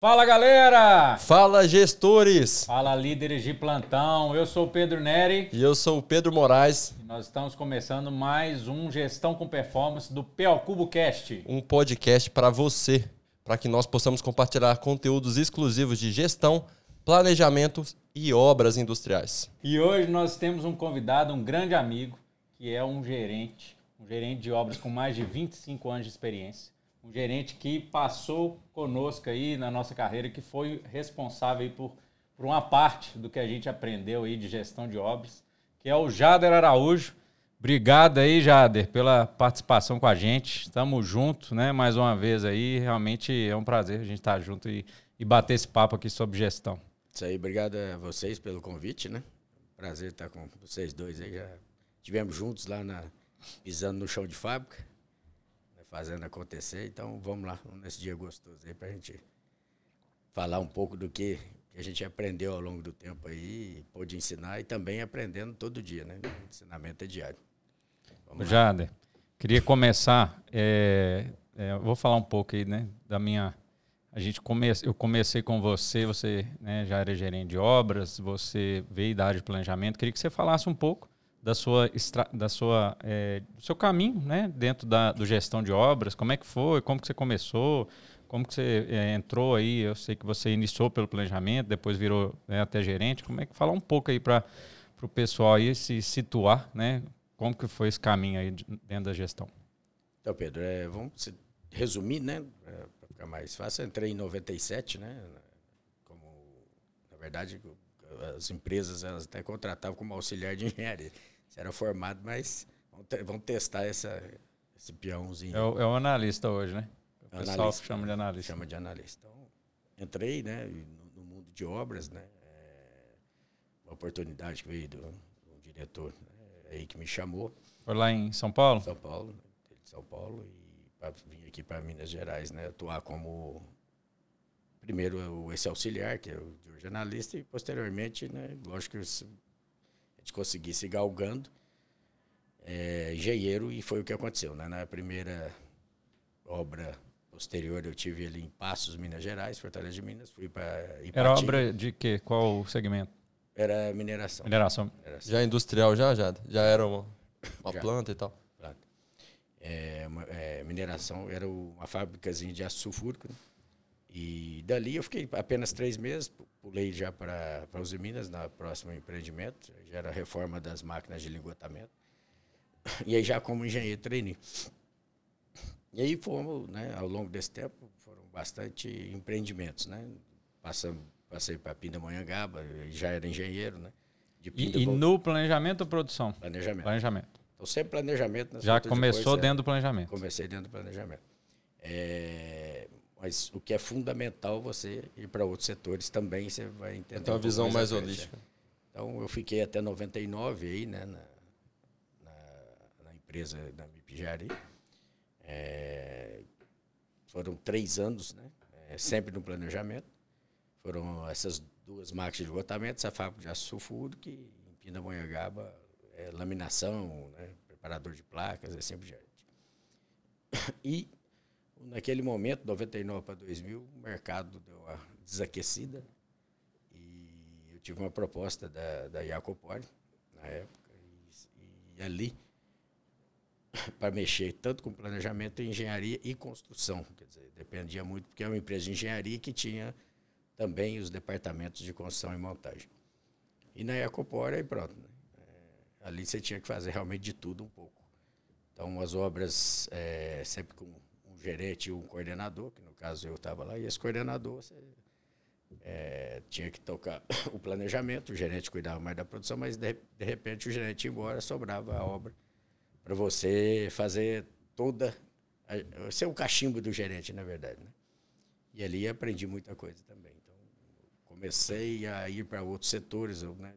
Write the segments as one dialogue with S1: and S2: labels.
S1: Fala galera!
S2: Fala gestores!
S1: Fala líderes de plantão. Eu sou o Pedro Neri.
S2: E eu sou o Pedro Moraes.
S1: E nós estamos começando mais um Gestão com Performance do PL Cubo Cast.
S2: Um podcast para você, para que nós possamos compartilhar conteúdos exclusivos de gestão, planejamento e obras industriais.
S1: E hoje nós temos um convidado, um grande amigo, que é um gerente, um gerente de obras com mais de 25 anos de experiência um gerente que passou conosco aí na nossa carreira, que foi responsável por, por uma parte do que a gente aprendeu aí de gestão de obras, que é o Jader Araújo. Obrigado aí, Jader, pela participação com a gente. Estamos juntos, né? Mais uma vez aí. Realmente é um prazer a gente estar junto e, e bater esse papo aqui sobre gestão.
S3: Isso aí, obrigado a vocês pelo convite, né? Prazer estar com vocês dois aí. Já tivemos juntos lá na pisando no chão de fábrica fazendo acontecer. Então vamos lá, nesse dia gostoso aí para a gente falar um pouco do que a gente aprendeu ao longo do tempo aí, pôde ensinar e também aprendendo todo dia, né? O ensinamento é diário.
S1: Vamos Jader, queria começar, é, é, vou falar um pouco aí, né, da minha... A gente come, eu comecei com você, você né, já era gerente de obras, você veio da área de planejamento. Queria que você falasse um pouco da sua, da sua é, do seu caminho, né, dentro da do gestão de obras. Como é que foi? Como que você começou? Como que você é, entrou aí? Eu sei que você iniciou pelo planejamento, depois virou né, até gerente. Como é que falar um pouco aí para o pessoal aí se situar, né? Como que foi esse caminho aí dentro da gestão?
S3: Então, Pedro, é, vamos resumir, né? É, para ficar mais fácil. Eu entrei em 97, né? Como, na verdade, as empresas elas até contratavam como auxiliar de engenharia. Você era formado, mas vão, testar essa, esse peãozinho.
S1: É o, é o analista hoje, né? O analista, pessoal chama de analista.
S3: Chama de analista. Então, entrei né, no, no mundo de obras, né? É, uma oportunidade que veio do, do diretor né, aí que me chamou.
S1: Foi lá em São Paulo?
S3: São Paulo, né, São Paulo. E pra, vim aqui para Minas Gerais, né? Atuar como primeiro esse auxiliar, que é o de jornalista, e posteriormente, né, lógico que a gente conseguisse galgando é, engenheiro, e foi o que aconteceu. Né? Na primeira obra posterior, eu tive ali em Passos, Minas Gerais, Fortaleza de Minas, fui para
S1: Era obra de quê? Qual segmento?
S3: Era mineração.
S1: Mineração.
S2: mineração. Já industrial, já, já? Já era uma, uma já. planta e tal? Planta.
S3: É, é, mineração era uma fábricazinha de aço sulfúrico, né? E dali eu fiquei apenas três meses, pulei já para, os Minas, na próximo empreendimento, já era a reforma das máquinas de lingotamento. E aí já como engenheiro treinei. E aí fomos, né, ao longo desse tempo, foram bastante empreendimentos, né? Passamos, passei para Pindamonhangaba, já era engenheiro, né?
S1: e, e no planejamento ou produção?
S3: Planejamento.
S1: Planejamento.
S3: Então sempre planejamento.
S1: Já começou
S3: de
S1: dentro do planejamento?
S3: Comecei dentro do planejamento. É, mas o que é fundamental você ir para outros setores também, você vai entender.
S2: Tem uma visão mais, mais holística.
S3: Então, eu fiquei até 99 aí, né, na, na, na empresa da Mipijari. É, foram três anos, né, é, sempre no planejamento. Foram essas duas máquinas de esgotamento, essa fábrica de sulfúrico, que em Pindamonhangaba é laminação, né, preparador de placas, assim por diante. E Naquele momento, 99 para 2000, o mercado deu uma desaquecida e eu tive uma proposta da, da Jacopoli, na época, e, e ali, para mexer tanto com planejamento, engenharia e construção. Quer dizer, dependia muito, porque é uma empresa de engenharia que tinha também os departamentos de construção e montagem. E na Jacopoli, aí pronto. Né? É, ali você tinha que fazer realmente de tudo um pouco. Então, as obras é, sempre com gerente e um coordenador, que no caso eu estava lá, e esse coordenador você, é, tinha que tocar o planejamento, o gerente cuidava mais da produção, mas de, de repente o gerente ia embora, sobrava a obra para você fazer toda. ser o cachimbo do gerente, na verdade. Né? E ali aprendi muita coisa também. Então, comecei a ir para outros setores, né?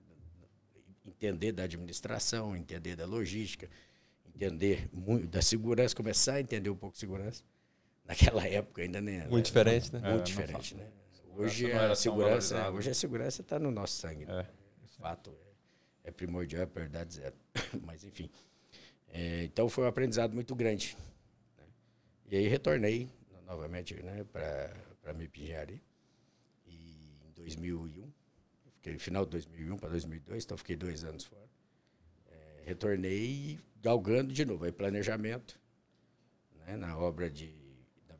S3: entender da administração, entender da logística, entender muito da segurança, começar a entender um pouco de segurança. Naquela época ainda nem.
S2: Muito diferente, né?
S3: Muito é, diferente, né? Hoje a segurança, hoje a segurança está no nosso sangue. Né? É. fato é, é primordial, é verdade zero. Mas enfim. É, então foi um aprendizado muito grande. Né? E aí retornei novamente né, para a MIP Engenharia. 2001. Fiquei final de 2001 para 2002, então fiquei dois anos fora. É, retornei galgando de novo. Aí planejamento, né, na obra de,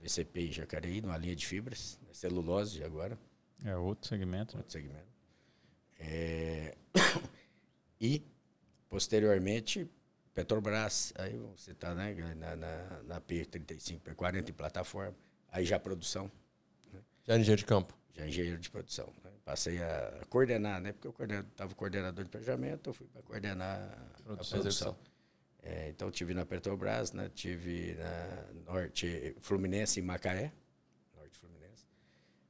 S3: VCP em Jacareí, numa linha de fibras, né, celulose agora.
S1: É outro segmento.
S3: Outro segmento. É, e, posteriormente, Petrobras, aí você está né, na, na, na P35, P40 em plataforma, aí já produção.
S2: Né? Já engenheiro de campo.
S3: Já engenheiro de produção. Né? Passei a coordenar, né? Porque eu estava coordenador de planejamento, eu fui para coordenar produção. a produção. É, então tive na Petrobras, né? Tive na Norte Fluminense em Macaé, Norte Fluminense,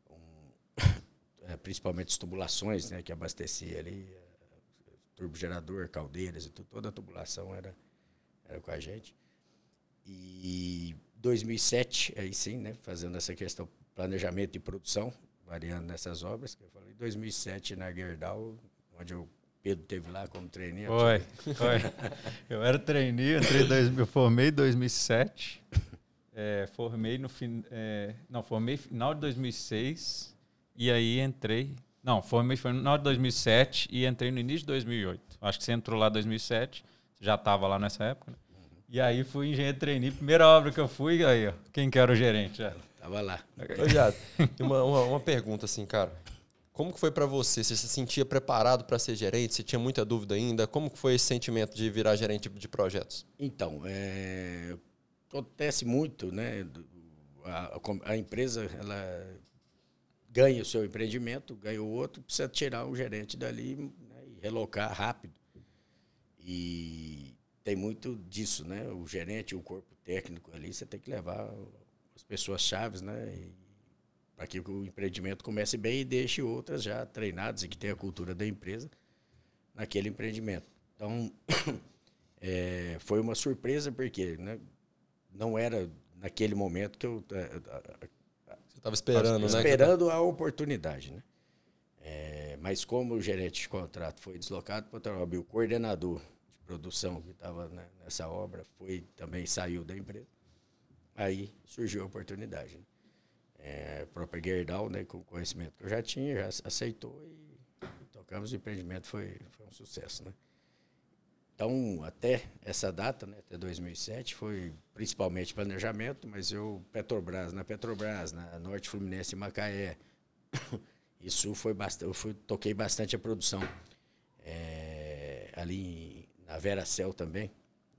S3: um, é, principalmente as tubulações, né? Que abastecia ali turbogerador, caldeiras e tudo, toda a tubulação era, era com a gente. E 2007, aí sim, né, fazendo essa questão planejamento e produção, variando nessas obras, que eu falei, 2007 na Gerdau, onde o Pedro teve lá como trainee.
S1: Foi, foi. Eu era trainee, entrei dois, eu formei em 2007, é, formei no fim, é, não, formei no final de 2006 e aí entrei não, formei foi no final de 2007 e entrei no início de 2008. Acho que você entrou lá em 2007, já estava lá nessa época, né? E aí fui engenheiro trainee, primeira obra que eu fui, aí, ó, quem que era o gerente? Já.
S3: Tava lá.
S2: Ô, Jado, uma, uma, uma, pergunta assim, cara. Como que foi para você? Você se sentia preparado para ser gerente? Você tinha muita dúvida ainda? Como que foi esse sentimento de virar gerente de projetos?
S3: Então, é, acontece muito, né? A, a, empresa, ela ganha o seu empreendimento, ganha o outro, precisa tirar um gerente dali né, e relocar rápido. E tem muito disso, né? O gerente, o corpo técnico ali, você tem que levar as pessoas chaves, né? Para que o empreendimento comece bem e deixe outras já treinadas e que tenham a cultura da empresa naquele empreendimento. Então, é, foi uma surpresa porque né, não era naquele momento que eu é,
S2: Estava esperando,
S3: né? Esperando a oportunidade, né? É, mas como o gerente de contrato foi deslocado para o Petrobras, o coordenador de produção que estava né, nessa obra foi também saiu da empresa, aí surgiu a oportunidade. Né? É, própria Gerdau, né, com o conhecimento que eu já tinha, já aceitou e, tocamos o empreendimento, foi, foi um sucesso. Né? Então, até essa data, né, até 2007, foi principalmente planejamento, mas eu, Petrobras, na Petrobras, na Norte Fluminense e Macaé, isso foi bastante, eu fui, toquei bastante a produção. É, ali na Vera Cel também.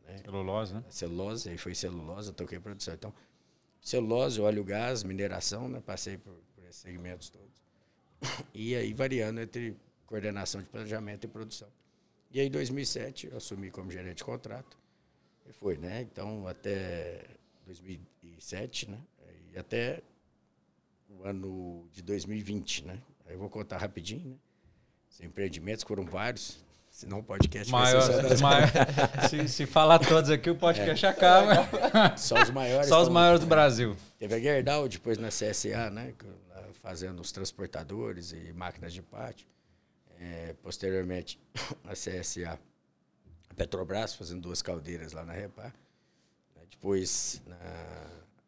S1: Né? Celulose, né?
S3: Celulose, aí foi celulose, eu toquei produção. Então, celulose, óleo, gás, mineração, né? Passei por, por esses segmentos todos. E aí variando entre coordenação de planejamento e produção. E aí, em 2007, eu assumi como gerente de contrato. E foi, né? Então, até 2007, né? E até o ano de 2020, né? Eu vou contar rapidinho, né? Os empreendimentos foram vários, senão o podcast
S1: maior, vai ser maior, se, se falar todos aqui, o podcast é. acaba.
S3: Só os maiores.
S1: Só os maiores do Brasil.
S3: Teve a Gerdau, depois na CSA, né? Fazendo os transportadores e máquinas de pátio é, posteriormente a CSA, a Petrobras, fazendo duas caldeiras lá na Repar. Né? Depois na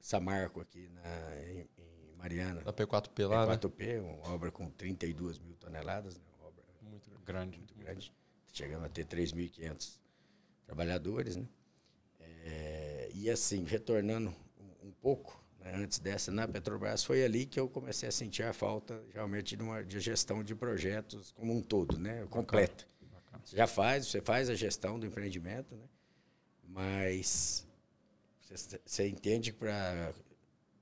S3: Samarco, aqui na, em, em Mariana.
S2: Na P4P lá,
S3: P4P, né? uma obra com 32 mil toneladas, né? uma obra muito grande. Muito grande. Chegando a ter 3.500 trabalhadores. Né? É, e assim, retornando um, um pouco, né, antes dessa na Petrobras, foi ali que eu comecei a sentir a falta realmente de uma de gestão de projetos como um todo, né, completa. Você já faz, você faz a gestão do empreendimento, né, mas você, você entende que para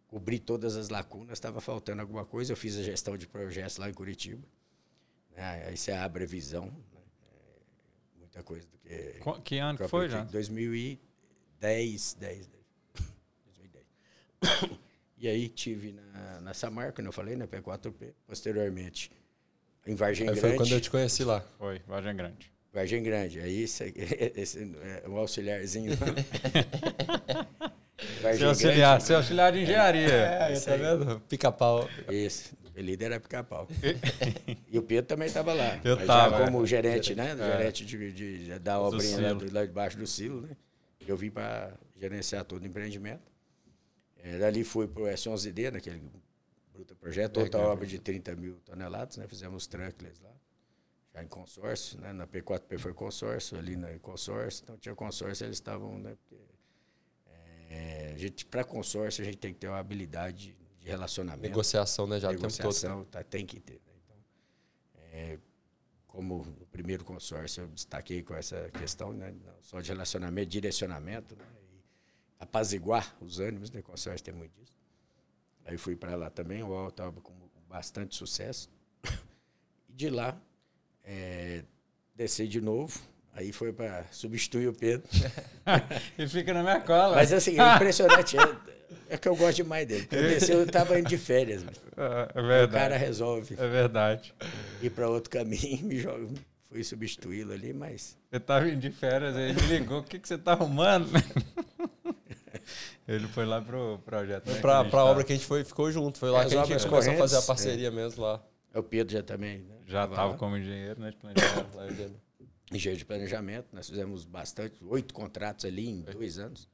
S3: cobrir todas as lacunas estava faltando alguma coisa. Eu fiz a gestão de projetos lá em Curitiba. Né, aí você abre a visão, muita coisa do que.
S1: Que ano que foi já?
S3: 2010, 10, 10. e aí tive na, na Samarca, como eu falei, na P4P. Posteriormente, em Vargem aí Grande.
S2: Foi quando eu te conheci lá.
S1: Foi, Vargem Grande.
S3: Vargem Grande. Aí esse, esse é um auxiliarzinho.
S1: seu auxiliar, seu auxiliar de engenharia.
S2: É, é tá vendo? Pica-pau.
S3: Isso. O líder era pica-pau. e o Pedro também estava lá.
S1: Eu estava.
S3: Já como é. gerente, né? É. Gerente de, de, da obrinha lá, lá debaixo do silo, né? Eu vim para gerenciar todo o empreendimento. É, dali fui para o S11D, naquele bruta projeto. Outra obra de 30 mil toneladas, né? Fizemos truckless lá, já em consórcio, né? Na P4P foi consórcio, ali na consórcio. Então tinha consórcio, eles estavam, né? Porque, é, para consórcio a gente tem que ter uma habilidade de relacionamento.
S2: Negociação, né? Já
S3: Negociação, o tempo todo. Tá, tem que ter. Né? Então, é, como no primeiro consórcio eu destaquei com essa questão, né? Não só de relacionamento, direcionamento, né? E apaziguar os ânimos, né? O consórcio tem muito disso. Aí fui para lá também, o UOL estava com bastante sucesso. E de lá, é, desci de novo, Aí foi para substituir o Pedro.
S1: e fica na minha cola.
S3: Mas assim, é impressionante. É, que eu gosto demais dele. Eu desci, eu estava indo de férias.
S1: É, é verdade.
S3: O cara resolve.
S1: É verdade.
S3: Ir para outro caminho, me joga. Fui substituí-lo ali, mas.
S1: Eu estava indo de férias, ele me ligou: o que, que você está arrumando? ele foi lá pro projeto. Né,
S2: para a obra que a gente foi, ficou junto. Foi lá é, que a gente começou a fazer a parceria é. mesmo lá.
S3: É o Pedro já também. Né?
S1: Já estava como engenheiro, né? De
S3: planejamento. engenheiro de planejamento. Nós fizemos bastante, oito contratos ali em dois anos.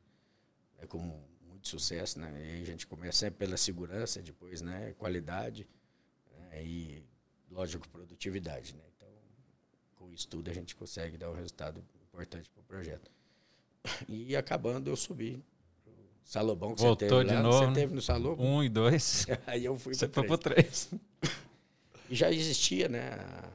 S3: É com muito sucesso, né? E a gente começa sempre pela segurança, depois, né? Qualidade né? e, lógico, produtividade, né? Então, com isso tudo a gente consegue dar um resultado importante para o projeto. E acabando, eu subi. Salobão que
S1: Voltou
S3: você teve
S1: de
S3: lá,
S1: novo.
S3: Você teve no Salobão.
S1: Um e dois.
S3: Aí eu fui
S1: para três. três.
S3: E já existia, né? A,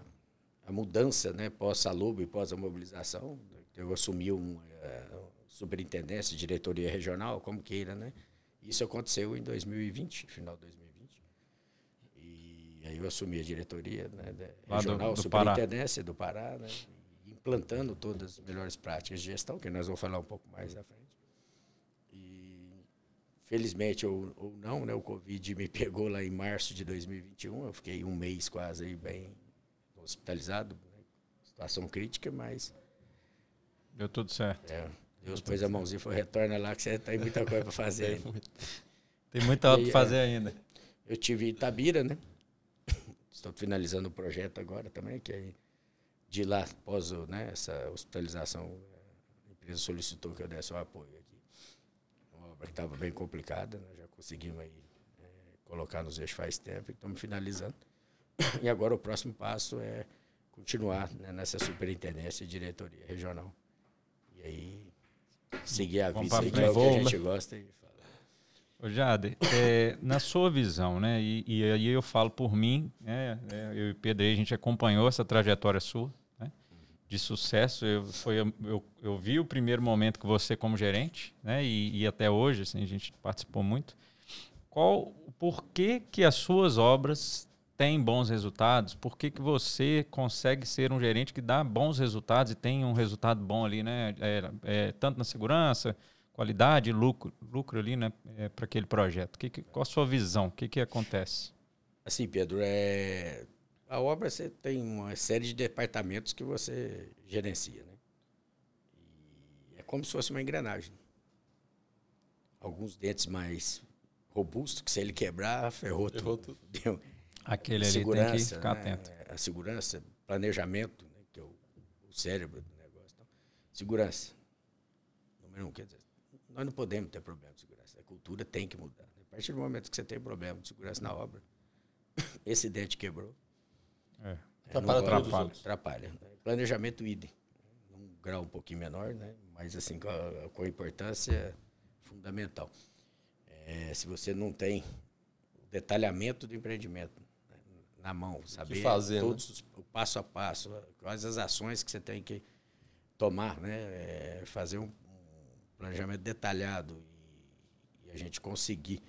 S3: a mudança, né? Pós-Salobo e pós a mobilização. Eu assumi um, uh, superintendência, diretoria regional, como queira, né? Isso aconteceu em 2020, final de 2020. E aí eu assumi a diretoria né, regional, do, do superintendência Pará. do Pará, né? implantando todas as melhores práticas de gestão, que nós vamos falar um pouco mais à frente. E felizmente ou, ou não, né, o Covid me pegou lá em março de 2021, eu fiquei um mês quase aí bem hospitalizado, né? situação crítica, mas
S1: deu tudo certo.
S3: É, Deus pôs a mãozinha e falou, retorna lá que você tem muita coisa para fazer.
S1: tem muita coisa para fazer é, ainda.
S3: Eu tive Itabira, né? Estou finalizando o projeto agora também, que aí de lá, após né, essa hospitalização, a empresa solicitou que eu desse o apoio aqui. Uma obra que estava bem complicada, né? já conseguimos aí é, colocar nos eixos faz tempo e estamos finalizando. E agora o próximo passo é continuar né, nessa superintendência e diretoria regional. E aí seguir a vida, que é o que a gente gosta e fala.
S1: Ô Jade, é, na sua visão, né, e, e, aí eu falo por mim, né, é, eu e o Pedro, a gente acompanhou essa trajetória sua, né, de sucesso, eu, foi, eu, eu vi o primeiro momento que você como gerente, né, e, e até hoje, assim, a gente participou muito, qual, por que que as suas obras tem bons resultados, por que, que você consegue ser um gerente que dá bons resultados e tem um resultado bom ali, né? É, é, tanto na segurança, qualidade, lucro, lucro ali, né? É, para aquele projeto. Que, que, qual a sua visão? O que, que acontece?
S3: Assim, Pedro, é... a obra você tem uma série de departamentos que você gerencia, né? E é como se fosse uma engrenagem. Alguns dentes mais robustos, que se ele quebrar, ferrou, ferrou tudo. tudo.
S1: Aquele ali tem que ficar né? atento.
S3: A segurança, planejamento, né? que é o, o, cérebro do negócio. Então, segurança. Número um, quer dizer, nós não podemos ter problema de segurança. A cultura tem que mudar. Né? A partir do momento que você tem problema de segurança na obra, esse dente quebrou.
S1: É.
S3: É, atrapalha. Atrapalha. Né? Planejamento idem. Um grau um pouquinho menor, né? mas assim, com a, com a importância fundamental. É, se você não tem o detalhamento do empreendimento, na mão, saber fazer, né? todos né? o passo a passo, quais as ações que você tem que tomar, né? É fazer um, um, planejamento detalhado e, e, a gente conseguir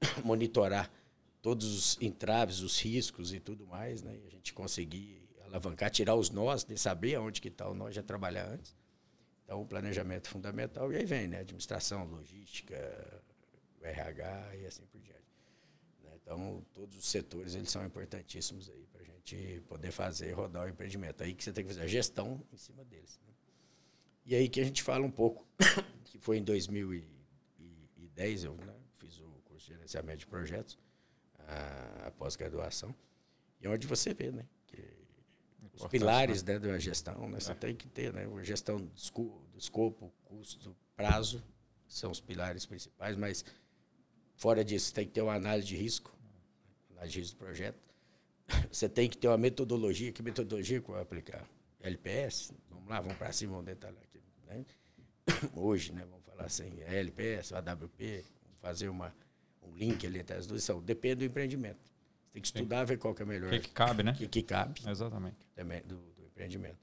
S3: monitorar todos os entraves, os riscos e tudo mais, né? E a gente conseguir alavancar, tirar os nós, de saber aonde que está o nó, já trabalhar antes. Então, o planejamento é fundamental. E aí vem, né? Administração, logística, RH e assim por diante. Então, todos os setores eles são importantíssimos aí para a gente poder fazer rodar o empreendimento. Aí que você tem que fazer a gestão em cima deles. Né? E aí que a gente fala um pouco, que foi em 2010, eu né, fiz o curso de gerenciamento de projetos, a, a pós-graduação, e é onde você vê, né? Que os pilares né, da gestão, né, você é. tem que ter, né? A gestão do escopo, custo, prazo, são os pilares principais, mas fora disso, tem que ter uma análise de risco, análise do projeto, você tem que ter uma metodologia. Que metodologia que eu vou aplicar? LPS? Vamos lá, vamos para cima, vamos detalhar aqui. Né? Hoje, né, vamos falar assim, LPS, AWP, fazer uma, um link ali entre as duas. São, depende do empreendimento. Você tem que estudar, ver qual que é melhor. O
S1: que, que cabe, né?
S3: O que, que cabe.
S1: Exatamente.
S3: Também do, do empreendimento.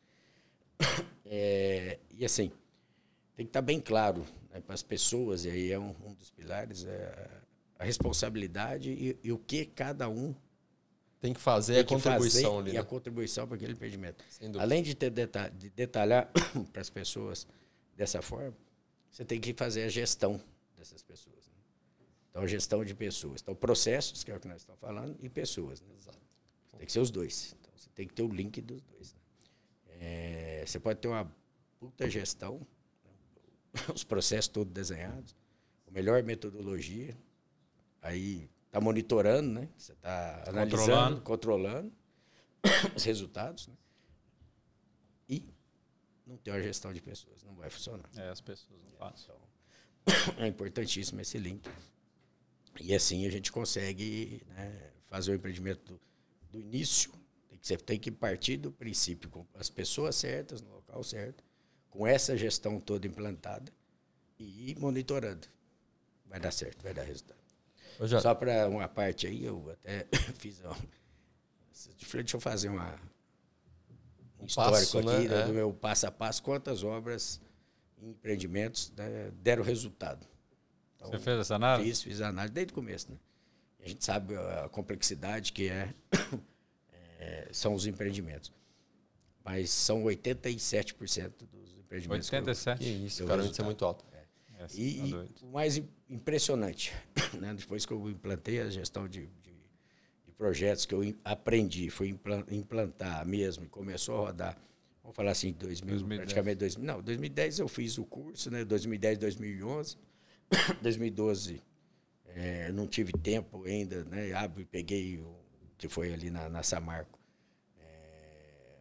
S3: É, e assim, tem que estar bem claro né, para as pessoas, e aí é um, um dos pilares, é a responsabilidade e, e, o que cada um
S2: tem que fazer tem a contribuição fazer ali,
S3: né? e a contribuição para aquele empreendimento. Além de ter de detalhar para as pessoas dessa forma, você tem que fazer a gestão dessas pessoas. Né? Então, a gestão de pessoas. Então, processos, que é o que nós estamos falando, e pessoas. Né? Exato. Tem que ser os dois. Então, você tem que ter o link dos dois. Né? É, você pode ter uma puta gestão, né? os processos todos desenhados, a melhor metodologia, aí está monitorando, né? Você está analisando, controlando, controlando os resultados, né? E não tem uma gestão de pessoas, não vai funcionar.
S1: É, as pessoas não
S3: passam. Então, é importantíssimo esse link. E assim a gente consegue né, fazer o empreendimento do, do início. Tem que, você tem que partir do princípio com as pessoas certas, no local certo, com essa gestão toda implantada e ir monitorando. Vai dar certo, vai dar resultado. Já... Só para uma parte aí, eu até fiz. Ó, deixa eu fazer uma, um histórico passo, aqui né? do é. meu passo a passo. Quantas obras em empreendimentos né, deram resultado?
S1: Então, Você fez essa análise?
S3: Fiz, fiz a análise desde o começo. Né? A gente sabe a complexidade que é, é são os empreendimentos. Mas são 87% dos empreendimentos.
S1: 87%?
S2: Que, que isso, cara, isso é muito alto.
S3: É, e, tá e o mais impressionante, né, depois que eu implantei a gestão de, de, de projetos que eu aprendi, fui implantar mesmo, começou a rodar, vamos falar assim, 2000, 2010. praticamente 2000, não, 2010 eu fiz o curso, né, 2010, 2011, 2012 é, não tive tempo ainda, né, abri, peguei o que foi ali na, na Samarco, é,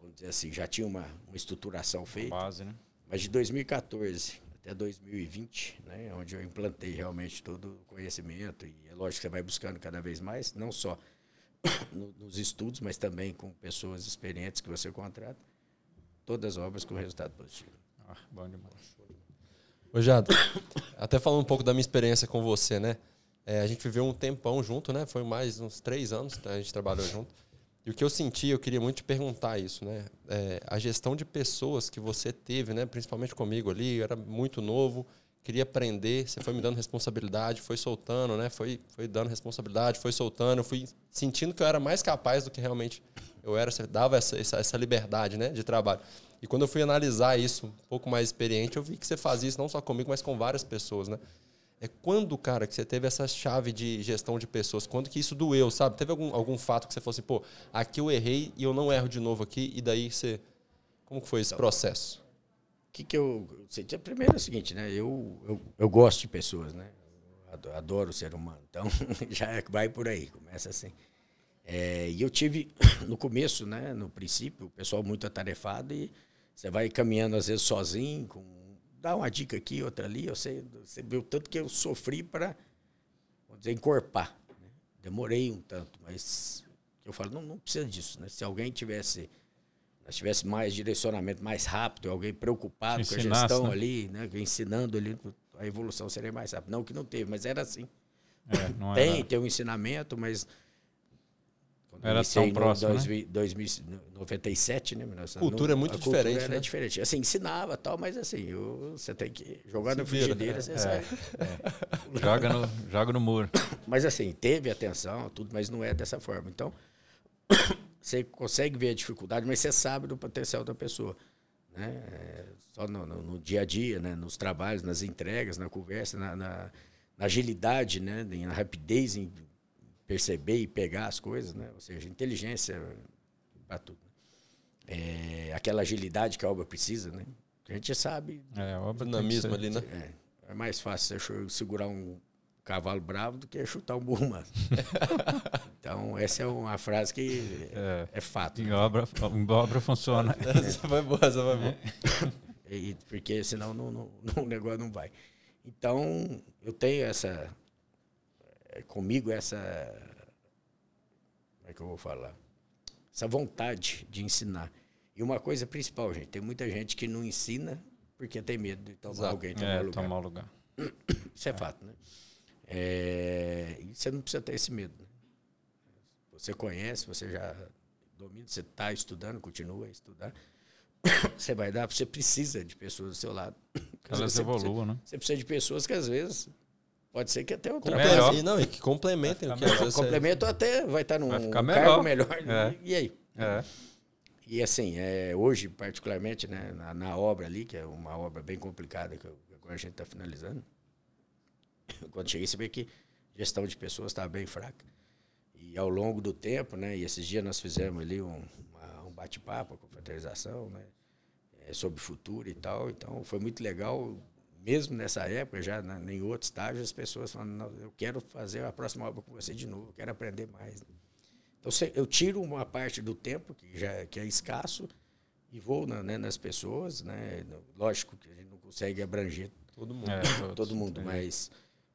S3: vamos dizer assim, já tinha uma, uma estruturação feita.
S1: Base, né?
S3: Mas de 2014 até 2020, né, onde eu implantei realmente todo o conhecimento e é lógico que você vai buscando cada vez mais, não só no, nos estudos, mas também com pessoas experientes que você contrata, todas as obras com resultado positivo.
S1: Ah, bom demais.
S2: Ô Jado, até falando um pouco da minha experiência com você, né? É, a gente viveu um tempão junto, né? Foi mais uns três anos que a gente trabalhou junto. E o que eu senti, eu queria muito te perguntar isso, né? É, a gestão de pessoas que você teve, né? Principalmente comigo ali, eu era muito novo, queria aprender, você foi me dando responsabilidade, foi soltando, né? Foi, foi dando responsabilidade, foi soltando, eu fui sentindo que eu era mais capaz do que realmente eu era, você dava essa, essa, essa liberdade, né? De trabalho. E quando eu fui analisar isso, um pouco mais experiente, eu vi que você fazia isso não só comigo, mas com várias pessoas, né? É quando, cara, que você teve essa chave de gestão de pessoas? Quando que isso doeu, sabe? Teve algum, algum fato que você fosse, assim, pô, aqui eu errei e eu não erro de novo aqui, e daí você. Como foi esse então, processo?
S3: O que, que eu. Primeiro é o seguinte, né? Eu, eu, eu gosto de pessoas, né? Eu adoro o ser humano. Então, já vai por aí, começa assim. É, e eu tive, no começo, né? No princípio, o pessoal muito atarefado e você vai caminhando, às vezes, sozinho, com dá uma dica aqui, outra ali. Eu sei, você viu tanto que eu sofri para, vamos dizer, encorpar. Né? Demorei um tanto, mas eu falo, não, não precisa disso. Né? Se alguém tivesse, tivesse mais direcionamento mais rápido, alguém preocupado com a gestão né? ali, né? ensinando ali, a evolução seria mais rápida. Não que não teve, mas era assim. É, tem, era... tem um ensinamento, mas
S1: era tão próximo,
S3: em 2097, né?
S2: Nossa, cultura é muito diferente, cultura
S3: né? É diferente. Assim, ensinava tal, mas assim, eu, você tem que jogar no frigideira, é, você é, sai.
S1: É. joga, no, joga no muro.
S3: Mas assim, teve atenção, tudo, mas não é dessa forma. Então, você consegue ver a dificuldade, mas você sabe do potencial da pessoa. Né? É, só no, no, no, dia a dia, né? nos trabalhos, nas entregas, na conversa, na, na, na agilidade, né? na rapidez em perceber e pegar as coisas, né? Ou seja, inteligência para tudo. É, aquela agilidade que a obra precisa, né? A gente sabe.
S2: É, a obra dinamismo ali, né?
S3: É, é mais fácil você segurar um cavalo bravo do que chutar um burro manso. então, essa é uma frase que é, é fato.
S1: Em né? obra, em obra funciona.
S2: essa vai boa, essa vai boa.
S3: E, porque senão não, não, não, o negócio não vai. Então, eu tenho essa, comigo essa é que eu vou falar? Essa vontade de ensinar. E uma coisa principal, gente, tem muita gente que não ensina porque tem medo de tomar
S1: Exato.
S3: alguém tomar
S1: é,
S3: lugar.
S1: tomar lugar.
S3: Isso é, fato, né? É, você não precisa ter esse medo. Né? Você conhece, você já domina, você está estudando, continua a estudar. Você vai dar, você precisa de pessoas do seu lado.
S1: Elas evoluam, né?
S3: Você precisa de pessoas que às vezes pode ser que até o
S1: Melhor.
S3: trabalho.
S2: E, não, e que complementem o que às vezes você-
S3: Complemento até vai estar num
S1: Vai
S3: cargo
S1: melhor.
S3: melhor.
S1: É.
S3: E aí?
S1: É.
S3: E assim, é, hoje, particularmente, né, na, na obra ali, que é uma obra bem complicada, que agora a gente está finalizando, quando cheguei, você vê que a gestão de pessoas estava bem fraca. E ao longo do tempo, né, e esses dias nós fizemos ali um, uma- um bate-papo com fraternização, né, é, sobre o futuro e tal. Então, foi muito legal, mesmo nessa época, já na, em outro estágio, as pessoas falando, "Não, eu quero fazer a próxima obra com você de novo, eu quero aprender mais. Então, se- eu tiro uma parte do tempo, que já que é escasso, e vou na- né, nas pessoas. Né? Lógico que a gente não consegue abranger
S2: Todo mundo.
S1: É, todos,
S3: todo mundo,
S1: entendi.
S3: mas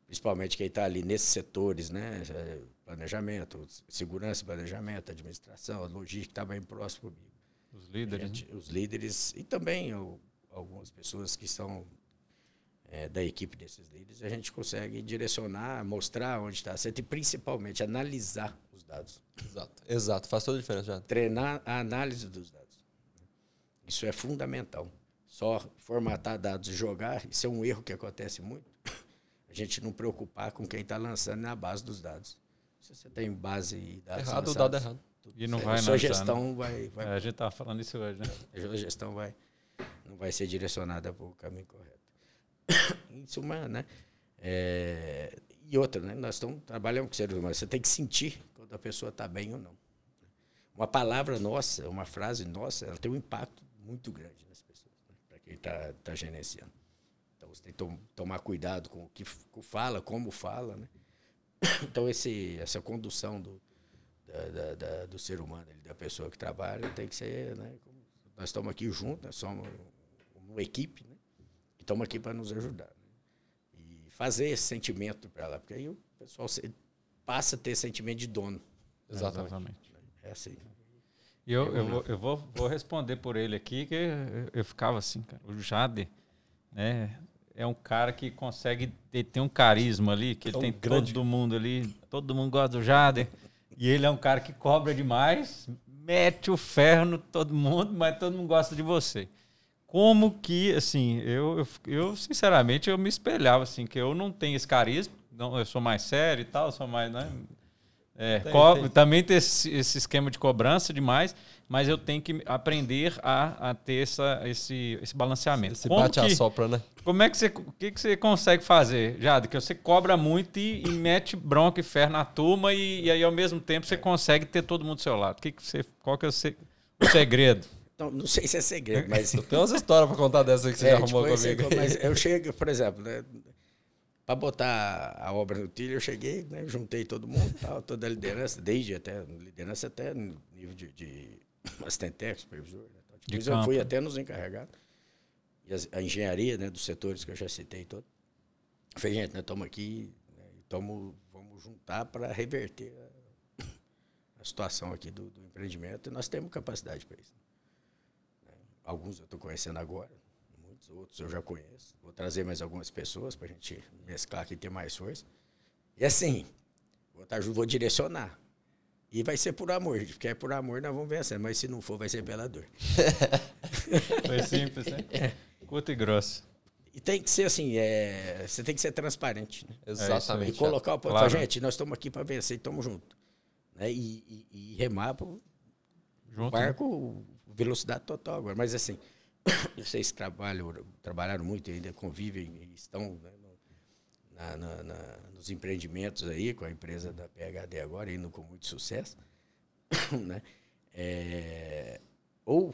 S3: principalmente quem está ali nesses setores, né? É, Planejamento, segurança, planejamento, administração, logística, está bem próximo comigo.
S1: Os líderes. né?
S3: Gente, os líderes e também o- algumas pessoas que são é, da equipe desses líderes, a gente consegue direcionar, mostrar onde está certo e principalmente analisar os dados.
S2: Exato. Exato. Faz toda a diferença, já.
S3: Treinar a análise dos dados. Isso é fundamental. Só formatar dados e jogar, isso é um erro que acontece muito. A gente não preocupar com quem está lançando na base dos dados. Se você tem base e dados
S2: Errado, o
S3: lançados,
S2: dado errado.
S3: tudo
S1: E não vai
S3: A sua
S1: analisar, né?
S3: gestão vai, vai
S1: É, a gente tava falando isso hoje, né?
S3: a gestão vai, não vai ser direcionada para o caminho correto. em suma, né? É, e outra, né? Nós estamos trabalhando com seres humanos. Você tem que sentir quando a pessoa está bem ou não. Uma palavra nossa, uma frase nossa, ela tem um impacto muito grande nas pessoas, né? para quem está tá gerenciando. Então você tem que tom- tomar cuidado com o que fala, como fala, né? Então esse, essa condução do, da, da- da- do ser humano, da pessoa que trabalha, tem que ser, né? Nós estamos aqui juntos, somos uma equipe, né? Estamos aqui para nos ajudar. né? E fazer esse sentimento para lá, porque aí o pessoal passa a ter sentimento de dono.
S2: Exatamente.
S3: É assim.
S1: E eu, eu, vou, eu vou, vou responder por ele aqui, que eu, ficava assim, cara. O Jade, né? É um cara que consegue ter, tem um carisma ali, que ele
S2: É um
S1: tem
S2: grande-
S1: todo mundo ali, todo mundo gosta do Jade. E ele é um cara que cobra demais, mete o ferro no todo mundo, mas todo mundo gosta de você. Como que, assim, eu, eu, sinceramente, eu me espelhava, assim, que eu não tenho esse carisma, não, eu sou mais sério e tal, sou mais, né? É,
S2: Tem, tem.
S1: também tem esse, esse esquema de cobrança demais, mas eu tenho que aprender a, a ter essa, esse, esse balanceamento. Como,
S2: bate a
S1: que,
S2: sopra, né?
S1: como é que você, o que, que você consegue fazer, Jade? Que você cobra muito e, e mete bronca e ferro na turma e, e aí ao mesmo tempo você consegue ter todo mundo do seu lado. Que, que você, qual que é o, se- o segredo?
S3: Não, não sei se é segredo, mas
S2: Tem umas histórias pra contar dessa que você
S3: É,
S2: já arrumou
S3: tipo, esse-
S2: comigo.
S3: mas eu chego, por exemplo, né, para botar a obra no trilho, eu cheguei, né, juntei todo mundo, tal, toda a liderança, desde até liderança até no nível de, de assistente técnico, supervisor. Né, tal.
S1: De
S3: Depois eu fui até nos encarregados. E as- a engenharia né, dos setores que eu já citei todo. Falei, gente, nós estamos aqui, né, e tamo, vamos juntar para reverter a, a situação aqui do, do empreendimento e nós temos capacidade para isso. Alguns eu estou conhecendo agora, muitos outros eu já conheço. Vou trazer mais algumas pessoas para a gente mesclar aqui e ter mais força. E assim, vou, junto, vou direcionar. E vai ser por amor, porque é por amor nós vamos vencer, mas se não for, vai ser pela dor.
S1: Foi simples, né? Curto e grosso.
S3: E tem que ser assim, é, você tem que ser transparente, né?
S1: É
S2: Exatamente.
S3: E colocar o ponto,
S1: Claro.
S3: falar, gente, nós estamos aqui para vencer e estamos juntos. Né? E, e, e remar para o
S1: Junto, né?
S3: barco velocidade total agora. Mas assim, vocês trabalham, trabalharam muito e ainda convivem e estão né, no- na- na- na- nos empreendimentos aí com a empresa da PHD agora, indo com muito sucesso. né? É, ou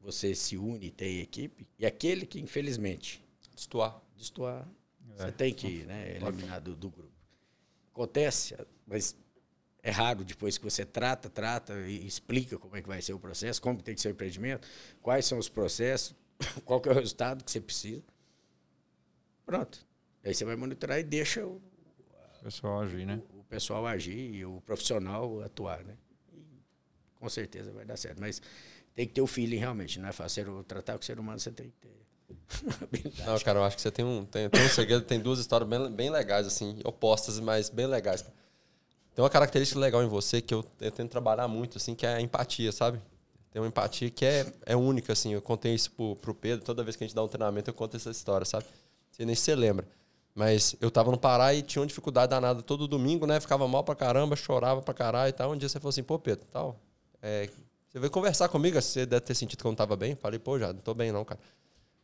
S3: você se une e tem equipe, e aquele que infelizmente
S2: Destoar.
S3: destoar,
S1: É.
S3: você tem que né, eliminar do, do grupo. Acontece, mas é raro depois que você trata, trata e explica como é que vai ser o processo, como tem que ser o empreendimento, quais são os processos, qual que é o resultado que você precisa. Pronto. Aí você vai monitorar e deixa o,
S1: O pessoal agir, né?
S3: o pessoal agir e o profissional atuar, né? E, com certeza vai dar certo. Mas tem que ter o feeling realmente, não é fácil. Tratar com o ser humano, você tem que ter
S2: habilidade. Não, cara, eu acho que você tem um, tem, tem um segredo, tem duas histórias bem, bem legais, assim, opostas, mas bem legais. Tem uma característica legal em você que eu, eu tento trabalhar muito, assim, que é a empatia, sabe? Tem uma empatia que é, é única, assim. Eu contei isso pro, pro Pedro, toda vez que a gente dá um treinamento, eu conto essa história, sabe? Você nem se lembra. Mas eu tava no Pará e tinha uma dificuldade danada todo domingo, né? Ficava mal pra caramba, chorava pra caralho e tal. Um dia você falou assim, pô, Pedro, tal, é, você veio conversar comigo, você deve ter sentido que eu não tava bem. Falei, pô, já, não tô bem não, cara.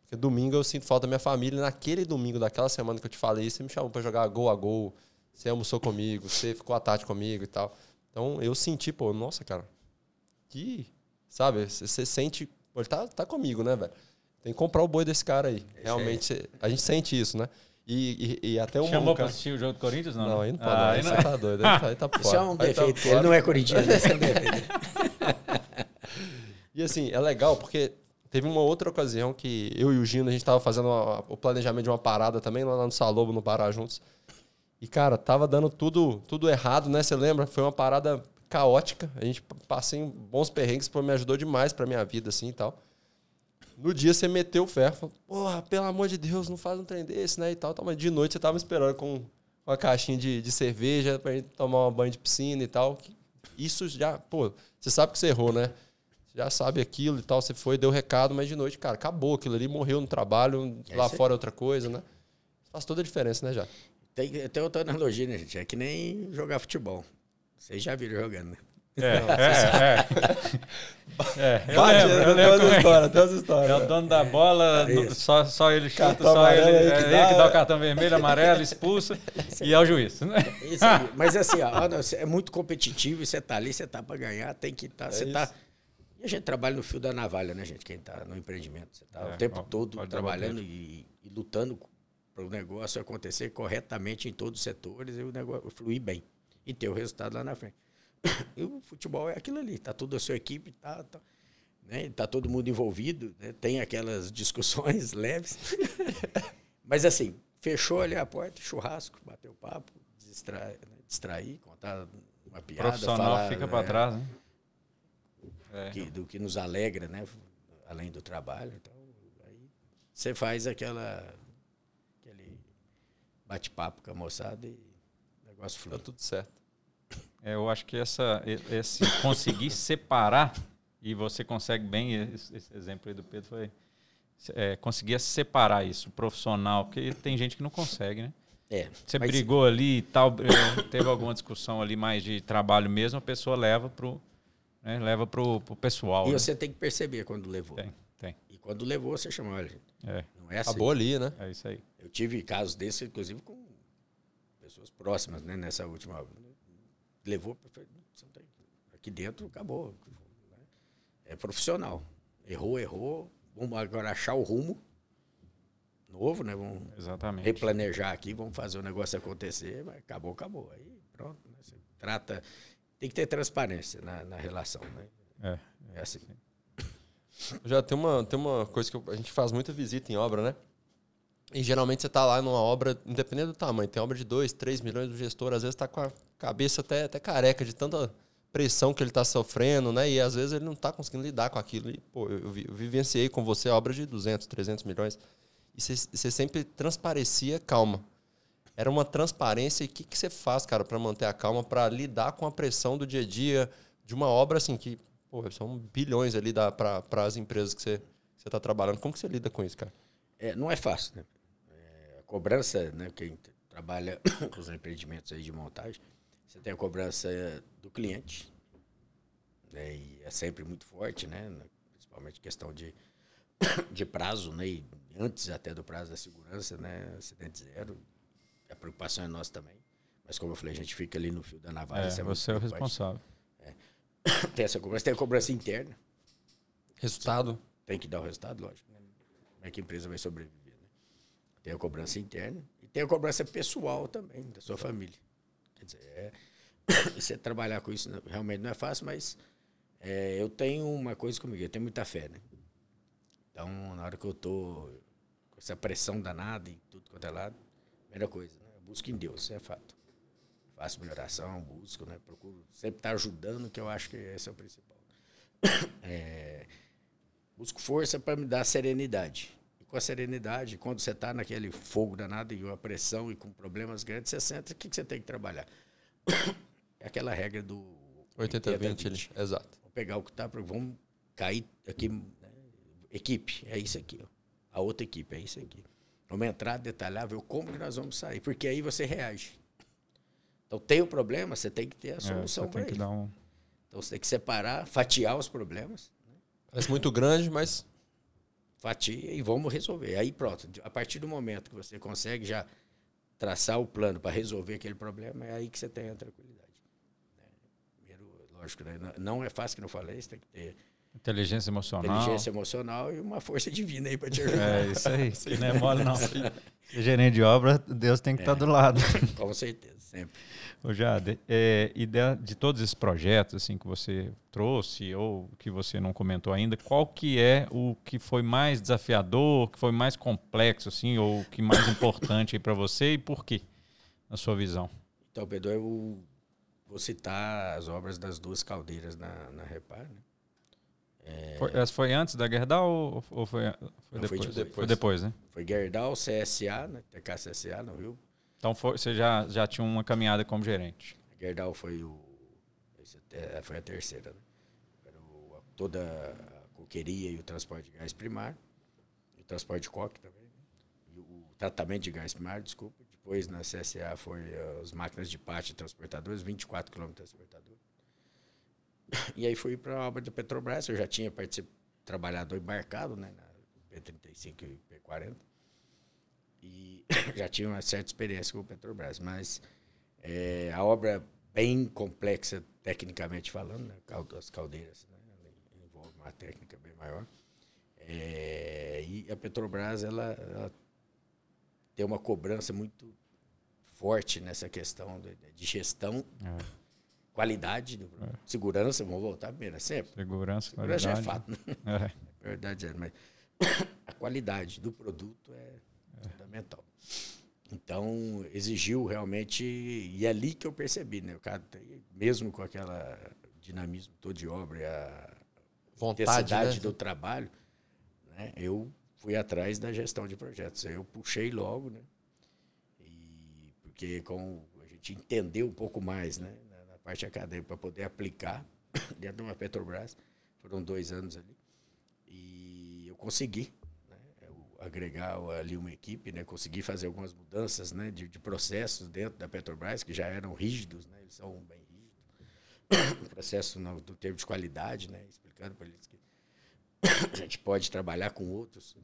S2: Porque domingo eu sinto falta da minha família. Naquele domingo daquela semana que eu te falei, você me chamou pra jogar gol a gol, você almoçou comigo, você ficou à tarde comigo e tal. Então eu senti, pô, nossa, cara, que Sabe? Você sente. Pô, ele tá, tá comigo, né, velho? Tem que comprar o boi desse cara aí. Realmente, a gente sente isso, né? E, e, e até o
S1: Chamou pra assistir o jogo do Corinthians, não?
S2: Não, aí não pode. Ah, aí não. Você tá doido. Aí tá, tá
S3: Isso é um tá defeito. Tá ele não é corintiano, esse é um defeito.
S2: e assim, é legal porque teve uma outra ocasião que eu e o Gino, a gente tava fazendo uma, o planejamento de uma parada também lá no Salobo, no Pará, juntos. E, cara, tava dando tudo, tudo errado, né? Você lembra? Foi uma parada caótica. A gente passei bons perrengues, pô, me ajudou demais pra minha vida, assim e tal. No dia você meteu o ferro, falou, porra, pelo amor de Deus, não faz um trem desse, né? E tal, tal. Mas de noite você tava esperando com uma caixinha de, de cerveja pra gente tomar um banho de piscina e tal. Isso já, pô, você sabe que você errou, né? Você já sabe aquilo e tal. Você foi, deu recado, mas de noite, cara, acabou aquilo ali, morreu no trabalho, é lá fora é outra coisa, né? Faz toda a diferença, né, já?
S3: Tem, tem outra analogia, né, gente? É que nem jogar futebol. Vocês já viram jogando, né?
S1: É, é, é.
S2: é. Eu Bate, lembro, eu lembro umas histórias, tem umas histórias.
S1: É o dono da bola, é só, só ele chuta, cartão só ele, é, que dá, ele que dá o cartão vermelho, amarelo, expulsa e é o juiz. Né?
S3: Isso aí. Mas assim, ó, é muito competitivo você tá ali, você tá para ganhar, tem que estar. Tá, você tá. E a gente trabalha no fio da navalha, né, gente? Quem tá no empreendimento. Você tá é, o tempo ó, todo trabalhando e, e lutando para o negócio acontecer corretamente em todos os setores e o negócio fluir bem e ter o resultado lá na frente. E o futebol é aquilo ali, tá toda a sua equipe, tá, tá, né, tá todo mundo envolvido, né, tem aquelas discussões leves. Mas assim, fechou ali a porta, churrasco, bateu papo, distrair, né, distrair contar uma piada.
S1: O profissional falar, fica para né, trás, né?
S3: É. Que, do que nos alegra, né? Além do trabalho. Então, aí você faz aquela bate-papo com a moçada e o negócio flui.
S2: Tá tudo certo.
S1: É, eu acho que essa, esse conseguir separar, e você consegue bem, esse, esse exemplo aí do Pedro foi é, conseguir separar isso, profissional, porque tem gente que não consegue, né?
S3: É,
S1: você mas... brigou ali e tal, é, teve alguma discussão ali mais de trabalho mesmo, a pessoa leva pro, né, leva pro, pro pessoal.
S3: E
S1: né?
S3: você tem que perceber quando levou.
S1: Tem, tem.
S3: E quando levou, você chama, olha,
S1: é.
S3: Não é assim.
S2: Acabou ali, né?
S1: É isso aí.
S3: Eu tive casos desses, inclusive, com pessoas próximas, né, nessa última levou aqui dentro, acabou. É profissional. Errou, errou. Vamos agora achar o rumo novo, né? Vamos
S1: Exatamente.
S3: replanejar aqui, vamos fazer o negócio acontecer, mas acabou, acabou. Aí pronto. Né? Você trata. Tem que ter transparência na, na relação, né?
S1: É.
S3: É assim.
S2: Já tem uma, tem uma coisa que a gente faz muita visita em obra, né? E geralmente você está lá numa obra, independente do tamanho, tem obra de 2, 3 milhões, do gestor às vezes está com a cabeça até, até careca de tanta pressão que ele está sofrendo, né? E às vezes ele não está conseguindo lidar com aquilo. E, pô, eu, eu, vivenciei com você obras de 200, 300 milhões e você sempre transparecia calma. Era uma transparência. E o que você faz, cara, para manter a calma, para lidar com a pressão do dia a dia de uma obra assim que, pô, são bilhões ali para as empresas que você está trabalhando. Como que você lida com isso, cara?
S3: É, não é fácil, né? É, a cobrança, né? Quem trabalha com os empreendimentos aí de montagem, você tem a cobrança do cliente, né? E é sempre muito forte, né? Principalmente questão de, de prazo, né? E antes até do prazo da segurança, né? Acidente zero. A preocupação é nossa também. Mas como eu falei, a gente fica ali no fio da navalha.
S1: É, é você é o responsável.
S3: Tem essa cobrança, tem a cobrança interna.
S2: Resultado?
S3: Tem que dar o resultado, lógico. Né? Como é que a empresa vai sobreviver? Né? Tem a cobrança interna e tem a cobrança pessoal também, da sua família. Quer dizer, é, você trabalhar com isso realmente não é fácil, mas é, eu tenho uma coisa comigo, eu tenho muita fé, né? Então, na hora que eu tô com essa pressão danada e tudo quanto é lado, primeira coisa, né? Eu busco em Deus, é fato. Faço melhoração, busco, né? Procuro sempre estar ajudando, que eu acho que esse é o principal. É, busco força para me dar serenidade. E com a serenidade, quando você está naquele fogo danado e uma pressão e com problemas grandes, você senta, o que, que você tem que trabalhar? É aquela regra do
S2: 80-20, exato.
S3: Vamos pegar o que está, vamos cair aqui, né? equipe, é isso aqui. Ó. A outra equipe, é isso aqui. Vamos entrar, detalhar, ver como que nós vamos sair, porque aí você reage. Então tem o problema, você tem que ter a solução
S1: é,
S3: para ele.
S1: Um...
S3: Então você tem que separar, fatiar os problemas. Né?
S2: Parece muito grande, mas.
S3: Fatia e vamos resolver. Aí pronto, a partir do momento que você consegue já traçar o plano para resolver aquele problema, é aí que você tem a tranquilidade. Né? Primeiro, lógico, né? não é fácil que não falei, você tem que ter
S1: Inteligência emocional.
S3: Inteligência emocional e uma força divina aí para te ajudar.
S1: É isso aí. Isso não é mole, não. Gerente de obra, Deus tem que estar é, tá do lado.
S3: Com certeza, sempre.
S1: Ô Jade, é, e de, de, todos esses projetos assim que você trouxe ou que você não comentou ainda, qual que é o que foi mais desafiador, que foi mais complexo, assim, ou que mais importante para você e por quê, na sua visão?
S3: Então, Pedro, eu vou citar as obras das duas caldeiras na, na Repar, né?
S1: É... Foi, essa foi antes da Gerdau ou, ou foi, foi, depois? foi, depois? Foi depois, né?
S3: Foi Gerdau, CSA, né? TKCSA no Rio.
S1: Então foi, você já, já tinha uma caminhada como gerente?
S3: A Gerdau foi, o, foi a terceira, né? Era o, toda a coqueria e o transporte de gás primário. E o transporte de coque também. Né? E o tratamento de gás primário, desculpa. Depois na CSA foi as máquinas de parte transportadores, 24 km transportador. E aí fui para a obra da Petrobras, eu já tinha trabalhado embarcado, né, na P35 e P40. E já tinha uma certa experiência com a Petrobras, mas é, a obra bem complexa tecnicamente falando, né, as caldeiras, né, envolve uma técnica bem maior. É, e a Petrobras ela, ela, tem uma cobrança muito forte nessa questão de, de gestão. É qualidade, é. segurança, vamos voltar primeiro, é sempre.
S1: Segurança,
S3: segurança já é fato. Né? É. Verdade é, mas a qualidade do produto é, é, fundamental. Então, exigiu realmente, e é ali que eu percebi, né? O cara, mesmo com aquela dinamismo todo de obra e a vontade né? do trabalho, né? eu fui atrás da gestão de projetos. Eu puxei logo, né? E porque com a gente entendeu um pouco mais, né? Parte acadêmica para poder aplicar dentro de uma Petrobras. Foram dois anos ali. E eu consegui né, agregar ali uma equipe, né, consegui fazer algumas mudanças né, de, de, processos dentro da Petrobras, que já eram rígidos, né, eles são bem rígidos. o processo no, do termo de qualidade, né, explicando para eles que a gente pode trabalhar com outros,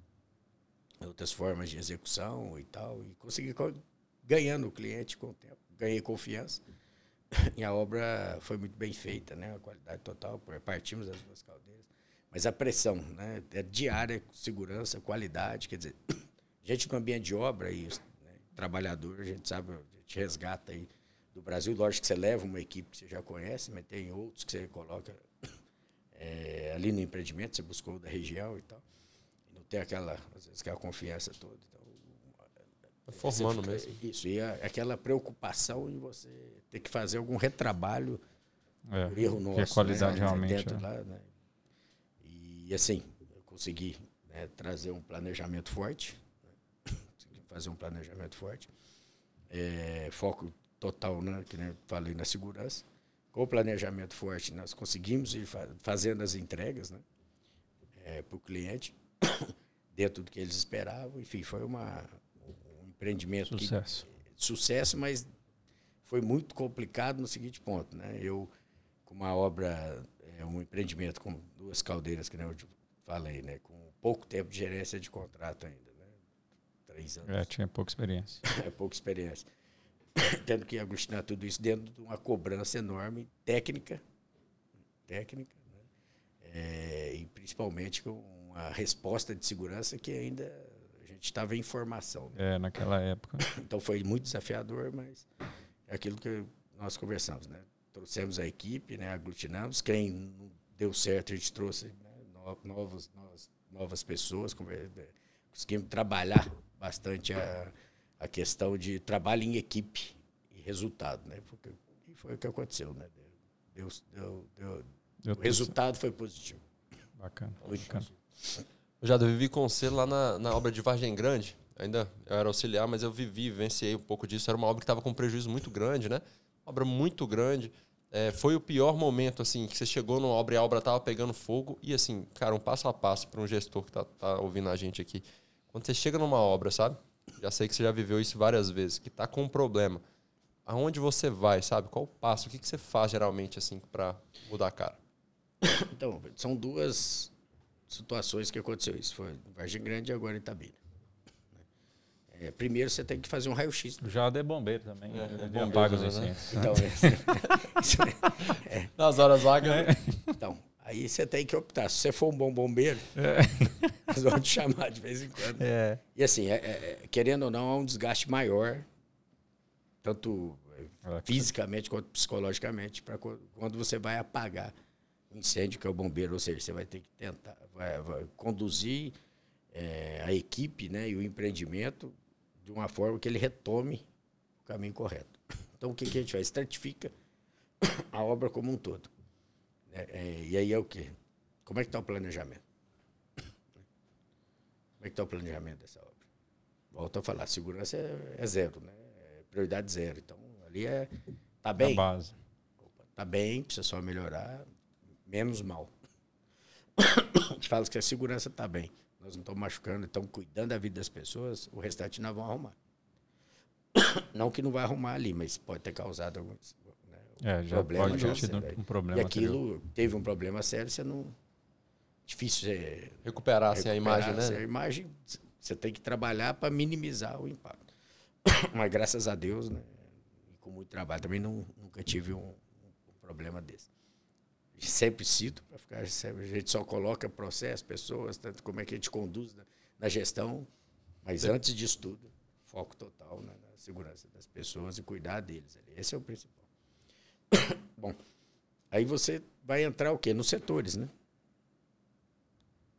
S3: outras formas de execução e tal, e consegui ganhando o cliente com o tempo, ganhei confiança. e a obra foi muito bem feita, né? A qualidade total, partimos das duas caldeiras. Mas a pressão, né? É diária, segurança, qualidade, quer dizer, gente no ambiente de obra e né? trabalhador, a gente sabe, a gente resgata aí do Brasil. Lógico que você leva uma equipe que você já conhece, mas tem outros que você coloca é, ali no empreendimento, você buscou da região e tal. Não tem aquela, às vezes, aquela confiança toda.
S2: Tá formando fica, mesmo.
S3: Isso, e a, aquela preocupação em você ter que fazer algum retrabalho é, por erro nosso. Que
S1: a qualidade né, realmente. Dentro
S3: é. lá, né? E assim, eu consegui né, trazer um planejamento forte, né? consegui fazer um planejamento forte. É, foco total, né, que nem falei, na segurança. Com o planejamento forte, nós conseguimos ir fazendo as entregas né, é, para o cliente, dentro do que eles esperavam. Enfim, foi uma, empreendimento
S1: sucesso.
S3: Que, sucesso, mas foi muito complicado no seguinte ponto, né? Eu com uma obra, é um empreendimento com duas caldeiras que eu falei, né? Com pouco tempo de gerência de contrato ainda, né? Três anos.
S1: É, tinha pouca experiência.
S3: é pouca experiência. Tendo que aglutinar tudo isso dentro de uma cobrança enorme, técnica, técnica, né? É, e principalmente com uma resposta de segurança que ainda estava em formação.
S1: Né? É, naquela época.
S3: Então foi muito desafiador, mas é aquilo que nós conversamos, né? Trouxemos a equipe, né? aglutinamos. Quem não deu certo, a gente trouxe né? novos, novas, novas pessoas. Né? Conseguimos trabalhar bastante a, a questão de trabalho em equipe e resultado, né? Porque, e foi o que aconteceu, né? Deu, deu, deu, deu o resultado foi positivo.
S1: Bacana. Muito bacana.
S2: Eu já vivi com você lá na, na obra de Vargem Grande. Ainda eu era auxiliar, mas eu vivi, vivenciei um pouco disso. Era uma obra que estava com um prejuízo muito grande, né? Obra muito grande. É, foi o pior momento, assim, que você chegou numa obra e a obra estava pegando fogo. E, assim, cara, um passo a passo para um gestor que está tá ouvindo a gente aqui. Quando você chega numa obra, sabe? Já sei que você já viveu isso várias vezes, que está com um problema. Aonde você vai, sabe? Qual o passo? O que, que você faz geralmente, assim, para mudar a cara?
S3: Então, são duas situações que aconteceu isso. Foi em Vargem Grande e agora em Itabira. É, primeiro você tem que fazer um raio-x.
S1: Já é bombeiro também. É, é bombeiro, paga os né?
S3: Então,
S2: é, é, Nas horas vagas. Né?
S3: Então, aí você tem que optar. Se você for um bom bombeiro, é. eles vão te chamar de vez em quando. É. E assim, querendo ou não, há um desgaste maior, tanto fisicamente quanto psicologicamente, para quando você vai apagar incêndio, que é o bombeiro. Ou seja, você vai ter que tentar vai, vai conduzir a equipe né, e o empreendimento de uma forma que ele retome o caminho correto. Então, o que, que a gente faz? Estratifica a obra como um todo. É, é, e aí é o quê? Como é que está o planejamento? Como é que está o planejamento dessa obra? Volto a falar, segurança é, é zero, né? É prioridade zero. Então, ali é... Tá bem?
S1: A base.
S3: Opa, tá bem, precisa só melhorar, menos mal. A gente fala que a segurança está bem nós não estamos machucando, estamos cuidando da vida das pessoas, o restante nós vamos arrumar. Não que não vai arrumar ali, mas pode ter causado alguns
S1: né, é, já problema. Pode ter tido um problema.
S3: E aquilo teve um problema sério, você não. Difícil você.
S2: Recuperar, a imagem, né?
S3: A imagem, você tem que trabalhar para minimizar o impacto. Mas graças a Deus, né? E com muito trabalho, também não, nunca tive um, um problema desse sempre cito, para ficar sempre, a gente só coloca processo, pessoas, tanto como é que a gente conduz na, na gestão, mas Sim. antes disso tudo, foco total né, na segurança das pessoas e cuidar deles. Esse é o principal. Bom, aí você vai entrar o quê? Nos setores, né?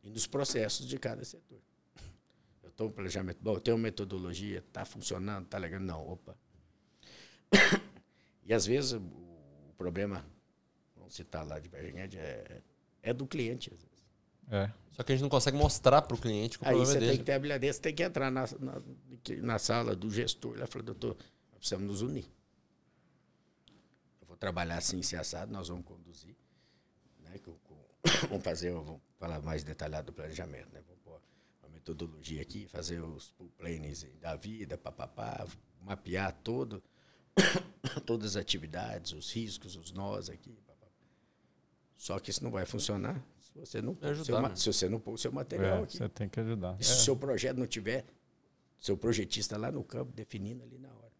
S3: E nos processos de cada setor. Eu estou no planejamento, bom, eu tenho uma metodologia, está funcionando, está legal? Não, opa. E às vezes o problema vamos citar lá de Bergenhead, é, é do cliente, às vezes.
S2: É. Só que a gente não consegue mostrar para o cliente que o Aí problema
S3: é
S2: dele.
S3: tem que ter habilidade, você tem que entrar na, na, na sala do gestor e falar, doutor, nós precisamos nos unir. Eu vou trabalhar assim, se assado, nós vamos conduzir. Né, com, com, vamos fazer, vamos falar mais detalhado do planejamento, né? Vamos pôr uma metodologia aqui, fazer os pool planes da vida, papapá, mapear todo, todas as atividades, os riscos, os nós aqui, só que isso não vai funcionar se você não ajudar, seu, né? se você não pôr o seu material é, aqui.
S1: Você tem que ajudar.
S3: E se o é. seu projeto não tiver seu projetista lá no campo definindo ali na hora.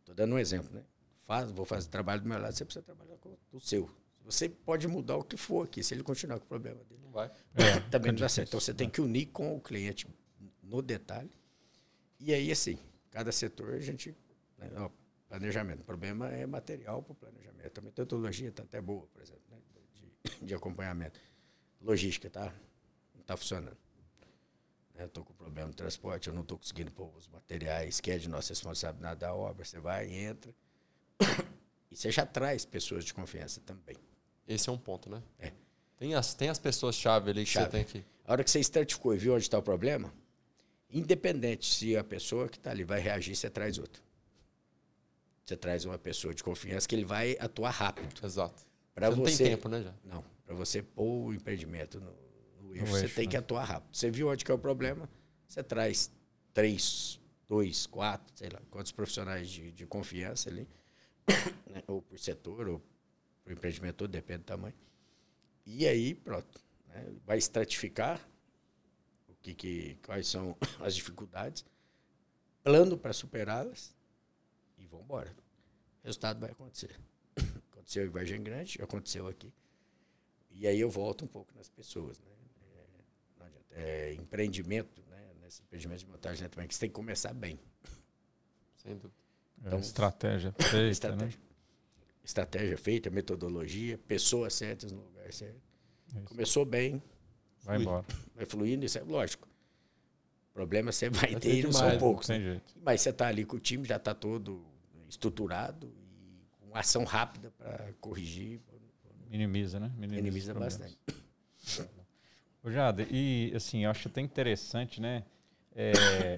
S3: Estou dando um exemplo, né? Faz, vou fazer trabalho do meu lado, você precisa trabalhar com o seu. Você pode mudar o que for aqui, se ele continuar com o problema dele. Não vai. É, também não dá certo. Então você tem que unir com o cliente no detalhe. E aí, assim, cada setor a gente. Né, ó, planejamento. O problema é material para o planejamento. A metodologia está até boa, por exemplo de acompanhamento. Logística, tá? Não está funcionando. Eu estou com problema no transporte, eu não estou conseguindo pôr os materiais, que é de nossa responsabilidade da obra. Você vai, entra. E você já traz pessoas de confiança também.
S2: Esse é um ponto, né?
S3: É.
S2: Tem as, tem as pessoas-chave ali que chave. você tem que.
S3: A hora que você estratificou e viu onde está o problema, independente se a pessoa que está ali vai reagir, você traz outra. Você traz uma pessoa de confiança que ele vai atuar rápido.
S2: Exato.
S3: Para você,
S2: você, não tem tempo, né, já?
S3: Não. Para você pôr o empreendimento no, no eixo, no você eixo, tem né? que atuar rápido. Você viu onde que é o problema, você traz três, dois, quatro, sei lá, quantos profissionais de, de confiança ali, né? ou por setor, ou por empreendimento todo, depende do tamanho. E aí, pronto. Né? Vai estratificar o que, que, quais são as dificuldades, plano para superá-las e vamos embora. O resultado vai acontecer. Aconteceu em Vargem Grande, aconteceu aqui. E aí eu volto um pouco nas pessoas, né? É, é, empreendimento, né? Nesse empreendimento de montagem também, que você tem que começar bem.
S2: Sem dúvida.
S1: Então, é estratégia feita,
S3: estratégia, né? estratégia feita, metodologia, pessoas certas no lugar certo. É Começou bem.
S1: Vai flui, embora.
S3: Vai fluindo, isso é lógico. Problema você vai, vai ter e não são poucos.
S1: Né?
S3: Mas você está ali com o time, já está todo estruturado e com ação rápida para corrigir.
S1: Minimiza, né?
S3: Minimiza, minimiza bastante.
S1: Ô, Jada, e assim, eu acho até interessante, né? É,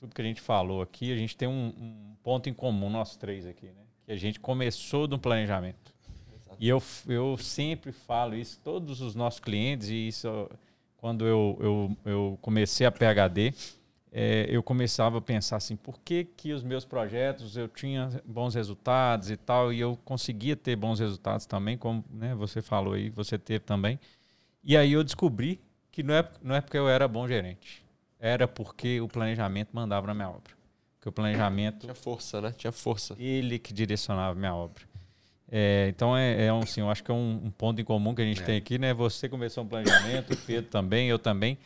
S1: tudo que a gente falou aqui, a gente tem um, um, ponto em comum, nós três aqui, né? Que a gente começou do planejamento. Exato. E eu, eu sempre falo isso, todos os nossos clientes, e isso quando eu, eu, eu comecei a PHD, é, eu começava a pensar assim, por que, que os meus projetos eu tinha bons resultados e tal, e eu conseguia ter bons resultados também, como né, você falou aí, você teve também. E aí eu descobri que não é, não é porque eu era bom gerente, era porque o planejamento mandava na minha obra. Que o planejamento.
S2: Tinha força, né? Tinha força.
S1: Ele que direcionava a minha obra. É, então é, é um, assim, eu acho que é um, um ponto em comum que a gente é. tem aqui, né? Você começou um planejamento, o Pedro também, eu também.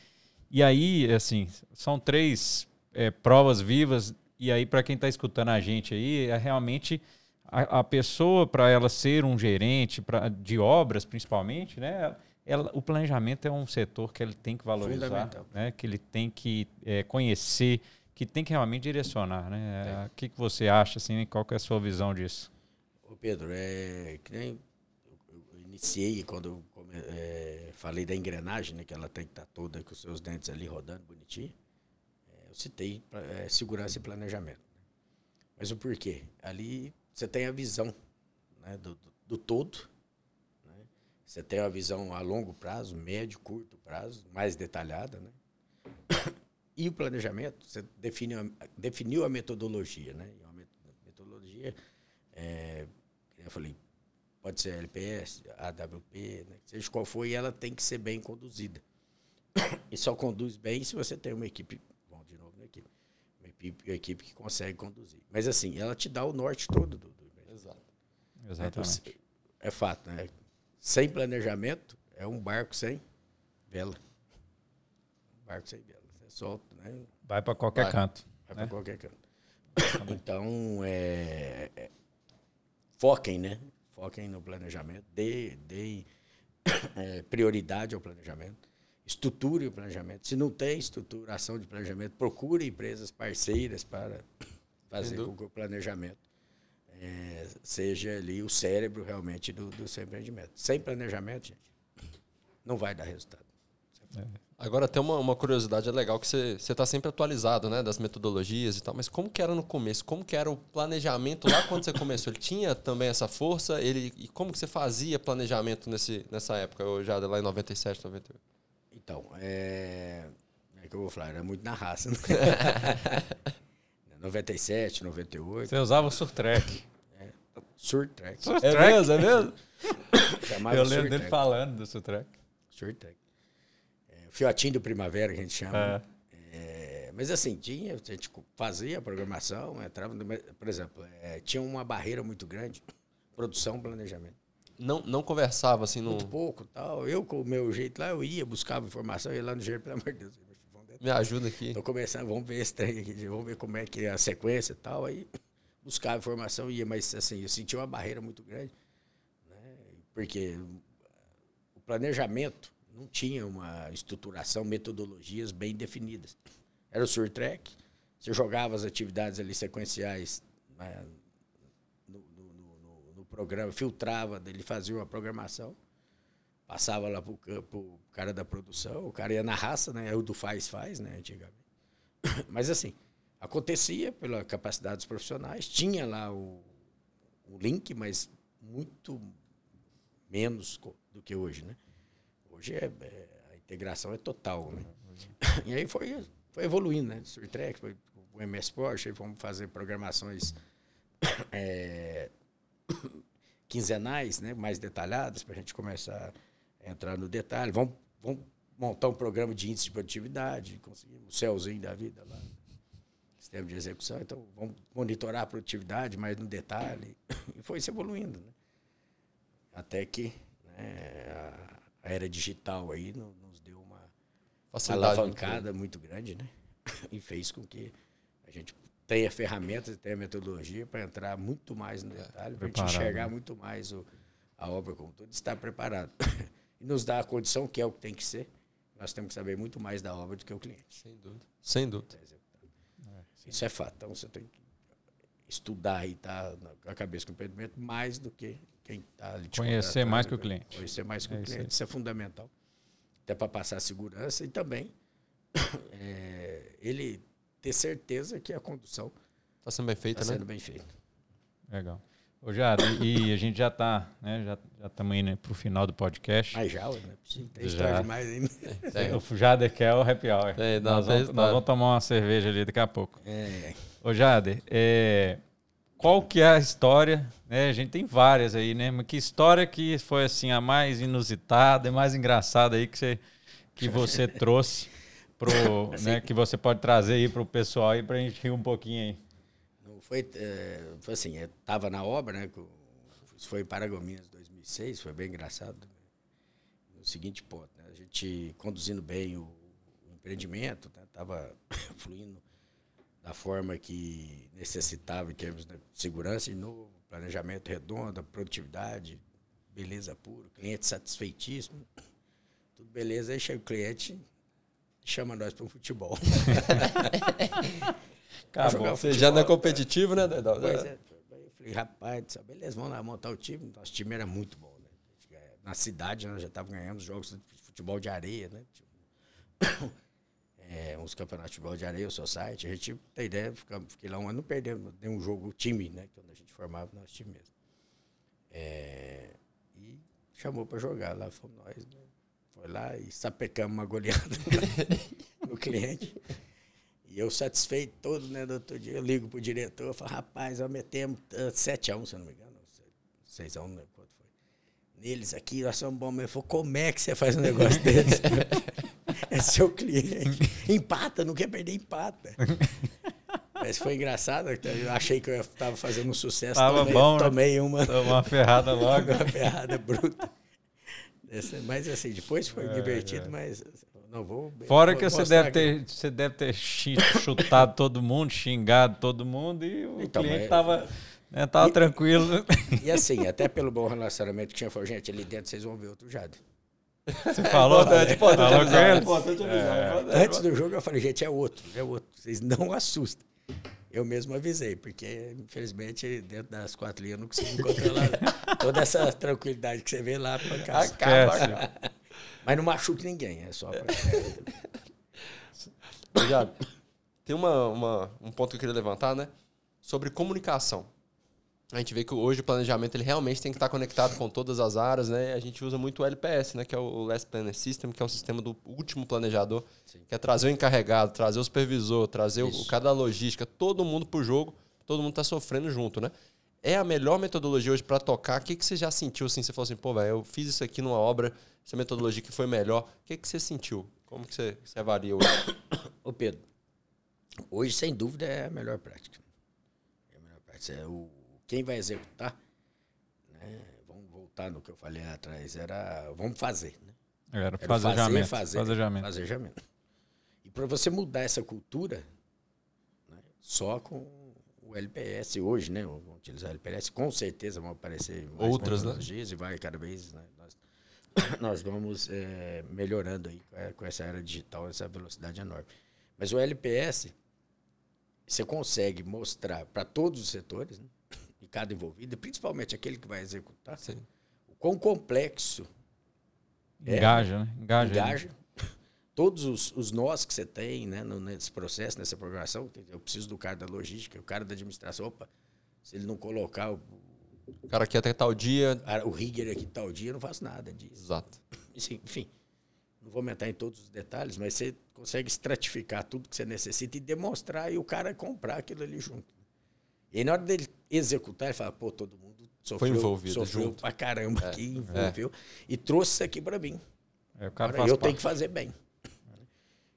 S1: E aí, assim, são três é, provas vivas. E aí, para quem está escutando a gente aí, é realmente a, a pessoa, para ela ser um gerente pra, de obras, principalmente, né? Ela, o planejamento é um setor que ele tem que valorizar, né? que ele tem que é, conhecer, que tem que realmente direcionar. Né? O que, que você acha? Assim, qual que é a sua visão disso?
S3: Ô Pedro, é, que nem eu iniciei quando eu é, falei da engrenagem, né, que ela tem que estar tá toda com os seus dentes ali rodando bonitinho. É, eu citei é, segurança e planejamento. Né? Mas o porquê? Ali você tem a visão né, do, do, do todo você tem uma visão a longo prazo, médio, curto prazo, mais detalhada, né? E o planejamento, você define, definiu a metodologia, né? E uma metodologia, eu falei, pode ser LPS, AWP, né? seja qual for, e ela tem que ser bem conduzida. E só conduz bem se você tem uma equipe, vamos de novo na equipe, uma equipe, uma equipe que consegue conduzir. Mas assim, ela te dá o norte todo do, do
S1: Exato. Exatamente.
S3: É, é fato, né? sem planejamento, é um barco sem vela. Um barco sem vela. Você solta, né?
S1: Vai para qualquer vai, canto.
S3: Vai né? para qualquer canto. Então, é, é, foquem, né? Foquem no planejamento. Dê, dê é, prioridade ao planejamento. Estruture o planejamento. Se não tem estruturação de planejamento, procure empresas parceiras para fazer com que o planejamento é, seja ali o cérebro realmente do, do seu empreendimento. Sem planejamento, gente, não vai dar resultado.
S2: É. Agora, tem uma, uma curiosidade, é legal que você está sempre atualizado, né, das metodologias e tal, mas como que era no começo? Como que era o planejamento lá quando você começou? Ele tinha também essa força? Ele, e como que você fazia planejamento nesse, nessa época, já lá em 97, 98?
S3: Então, é... é que eu vou falar, era muito na raça. Né? 97, 98. Você
S1: usava o Surtrek.
S3: É. Surtrek.
S1: Surtrek. É mesmo, é mesmo? Eu lembro dele falando do Surtrek.
S3: Surtrek. Fiotinho do primavera que a gente chama. É. É, mas assim, tinha, a gente fazia a programação, entrava, no, por exemplo, é, tinha uma barreira muito grande, produção, planejamento.
S2: Não, não conversava assim
S3: no. Muito pouco tal. Eu, com o meu jeito lá, eu ia, buscava informação, ia lá no jeito, pelo amor de Deus
S2: me ajuda aqui.
S3: Tô começando, vamos ver esse trem aqui, vamos ver como é que é a sequência e tal. Aí buscava informação ia, mas assim, eu senti uma barreira muito grande. Né? Porque o planejamento não tinha uma estruturação, metodologias bem definidas. Era o surtrack, você jogava as atividades ali sequenciais né, no, no, no, no, programa, filtrava, ele fazia uma programação Passava lá pro, pro cara da produção, o cara ia na raça, né? O do faz, faz, né? Antigamente. Mas assim, acontecia pela capacidade dos profissionais, tinha lá o, o link, mas muito menos do que hoje, né? Hoje é, é a integração é total, né? E aí foi, foi evoluindo, né? Surtrek, foi o MS Porsche, fomos fazer programações é, quinzenais, né? Mais detalhadas para a gente começar entrar no detalhe. Vamos, vamos montar um programa de índice de produtividade, conseguimos o céuzinho da vida lá, sistema de execução. Então, vamos monitorar a produtividade mais no detalhe. E foi se evoluindo, né? Até que né, a, a, era digital aí nos deu uma Facilidade alavancada muito grande, né? E fez com que a gente tenha ferramentas, tenha metodologia para entrar muito mais no é, detalhe, é, para a gente enxergar né? muito mais o, a obra como todo, estar preparado. e nos dá a condição, que é o que tem que ser, nós temos que saber muito mais da obra do que o cliente.
S2: Sem dúvida. Sem dúvida.
S3: É, Isso é fato. Então você tem que. estudar e estar tá na cabeça com o empreendimento mais do que quem está ali.
S1: Conhecer mais que o cliente.
S3: Conhecer mais que é o cliente. Isso, isso é fundamental. Até para passar segurança e também é, ele ter certeza que a condução
S2: está sendo bem feita,
S3: tá
S2: né?
S3: sendo bem feita.
S1: Legal. Ô, Jado, e a gente já está, né? Já, já estamos indo para o final do podcast.
S3: Ah, já, né? Tem já. demais ainda.
S1: É, o Jader quer o happy hour. É, nós, vamos, nós, vamos, tomar uma cerveja ali daqui a pouco. É. Ô, Jader, é, qual que é a história? Né? A gente tem várias aí, né? Mas que história que foi assim a mais inusitada, a mais engraçada aí que você, que você trouxe pro, assim, né? Que você pode trazer aí para o pessoal aí para a gente rir um pouquinho aí.
S3: Foi, é, foi assim, eu tava na obra, né? Foi em Paragominas 2006, foi bem engraçado. No seguinte ponto, né? A gente conduzindo bem o, o empreendimento, né? tava fluindo da forma que necessitava em termos de segurança e novo, planejamento redondo, produtividade, beleza pura, cliente satisfeitíssimo, tudo beleza. Aí chega o cliente, chama nós para um futebol.
S2: Acabou. Você já não é competitivo, né, Dedal?
S3: Pois é. Eu falei, rapaz, beleza, vamos lá montar o time. Nosso time era muito bom, né? Na cidade nós já estávamos ganhando jogos de futebol de areia, né? É, uns campeonatos de futebol de areia, o Society. A gente tem ideia, fiquei lá um ano, não perdemos nenhum jogo, time, né? Quando a gente formava o nosso time mesmo. É, e chamou para jogar lá, fomos nós, né? Foi lá e sapecamos uma goleada no cliente. E eu satisfeito todo, né, do outro dia, eu ligo pro diretor, falo, rapaz, nós metemos 7x1, se eu não me engano, 6x1, não lembro quanto foi. Neles aqui, nós somos bons mesmo. Falei, como é que você faz um negócio desse? É seu cliente. Empata, não quer perder, empata. Mas foi engraçado, eu achei que eu estava fazendo um sucesso.
S1: Tava
S3: tomei,
S1: bom,
S3: né? tomei uma.
S1: Uma ferrada logo.
S3: uma ferrada bruta. Mas assim, depois foi é, divertido, é. mas não vou.
S1: Fora vou que você deve, ter, você deve ter chutado todo mundo, xingado todo mundo e o então, cliente estava né, tava tranquilo.
S3: E assim, até pelo bom relacionamento que tinha, falou, gente, ali dentro vocês vão ver outro Jade.
S1: Você falou?
S3: Importante, falou importante é. Antes do jogo eu falei, gente, é outro, é outro. Vocês não assustem. Eu mesmo avisei, porque infelizmente dentro das quatro linhas eu não consigo controlar toda essa tranquilidade que você vê lá para casa. Acaba, mas não machuque ninguém, é só pra...
S2: Obrigado. Tem uma, uma, um ponto que eu queria levantar, né? Sobre comunicação. A gente vê que hoje o planejamento ele realmente tem que estar conectado com todas as áreas, né? A gente usa muito o LPS, né? Que é o Last Planner System, que é o sistema do último planejador, Sim. que é trazer o encarregado, trazer o supervisor, trazer o, cada logística, todo mundo para o jogo, todo mundo está sofrendo junto, né? É a melhor metodologia hoje para tocar. O que, que você já sentiu assim? Você falou assim, pô, velho, eu fiz isso aqui numa obra, essa metodologia que foi melhor. O que, que você sentiu? Como que você, você avalia hoje?
S3: Ô Pedro, hoje sem dúvida é a melhor prática. É a melhor prática. É o, quem vai executar, né? vamos voltar no que eu falei atrás, era vamos fazer. Né?
S1: Era, era fazer,
S3: fazer,
S1: fazejamento.
S3: E para você mudar essa cultura, né? só com o LPS hoje, né? Vamos utilizar o LPS, com certeza vão aparecer
S2: outras né?
S3: e vai cada vez, né? Nós nós vamos é, melhorando aí com essa era digital, essa velocidade enorme. Mas o LPS, você consegue mostrar para todos os setores, né, cada envolvido, principalmente aquele que vai executar, Sim. o quão complexo
S1: engaja, é, né? Engaja.
S3: engaja todos os, os nós que você tem né, nesse processo, nessa programação. Eu preciso do cara da logística, o cara da administração. Opa, se ele não colocar o,
S2: o cara aqui até tal dia.
S3: O rigger aqui tal dia, eu não faço nada disso.
S2: Exato.
S3: Enfim, não vou aumentar em todos os detalhes, mas você consegue estratificar tudo que você necessita e demonstrar e o cara comprar aquilo ali junto. E na hora dele executar, ele fala, pô, todo mundo sofreu, Foi envolvido sofreu junto. pra caramba é, aqui, envolveu, é. e trouxe isso aqui para mim. É, Agora, eu parte. tenho que fazer bem.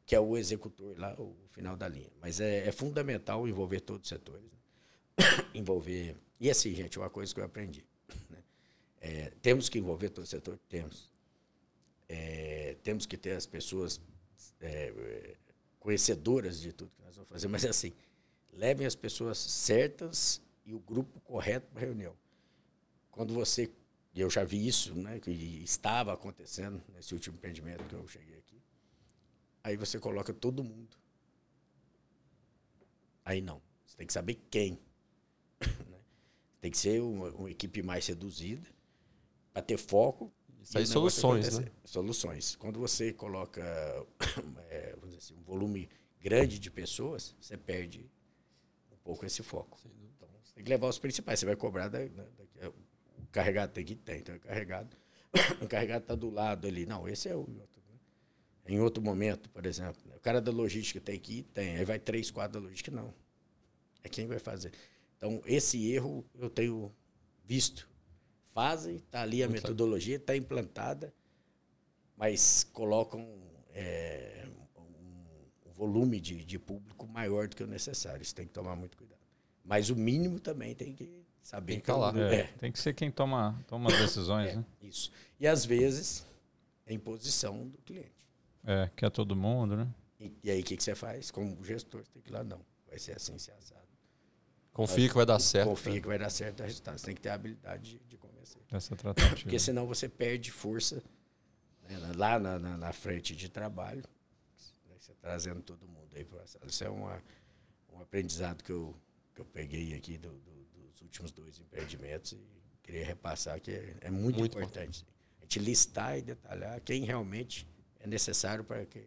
S3: Que é o executor lá, o final da linha. Mas é, é fundamental envolver todos os setores. Né? envolver e assim, gente, uma coisa que eu aprendi. Né? É, temos que envolver todo o setor? Temos. É, temos que ter as pessoas é, conhecedoras de tudo que nós vamos fazer, mas assim, levem as pessoas certas e o grupo correto para a reunião. Quando você, eu já vi isso, né, que estava acontecendo nesse último empreendimento que eu cheguei aqui, aí você coloca todo mundo. Aí não, você tem que saber quem Né? Tem que ser uma, uma equipe mais reduzida para ter foco.
S2: Isso aí, soluções, né?
S3: Soluções. Quando você coloca é, assim, um volume grande de pessoas, você perde pouco esse foco. Então, você tem que levar os principais. Você vai cobrar da, da, da, o carregado tem que ter. Então, o carregado o carregado está do lado ali. Não, esse é o outro. Né? Em outro momento, por exemplo. Né? O cara da logística tem que ir? Tem. Aí vai três, quatro da logística? Não. É quem vai fazer. Então, esse erro eu tenho visto. Fazem, está ali a Muito metodologia, está implantada, mas colocam é, volume de, de público maior do que o necessário. Isso tem que tomar muito cuidado. Mas o mínimo também tem que saber.
S1: Tem que falar. É, é. Tem que ser quem toma, toma as decisões,
S3: é,
S1: né?
S3: Isso. E às vezes é imposição do cliente.
S1: É, que é todo mundo, né?
S3: E, e aí o que, que você faz? Como gestor, você tem que ir lá, não. Vai ser assim, se assado.
S2: Confia que vai dar certo.
S3: Confia né? que vai dar certo o resultado. Você tem que ter a habilidade de, de convencer.
S1: Essa tratativa.
S3: Porque senão você perde força né, lá na, na, na, frente de trabalho. Né, trazendo todo mundo aí para Isso é uma, um aprendizado que eu, que eu peguei aqui do, do, dos últimos dois empreendimentos e queria repassar que é, é muito, muito, importante. Bom. A gente listar e detalhar quem realmente é necessário para que,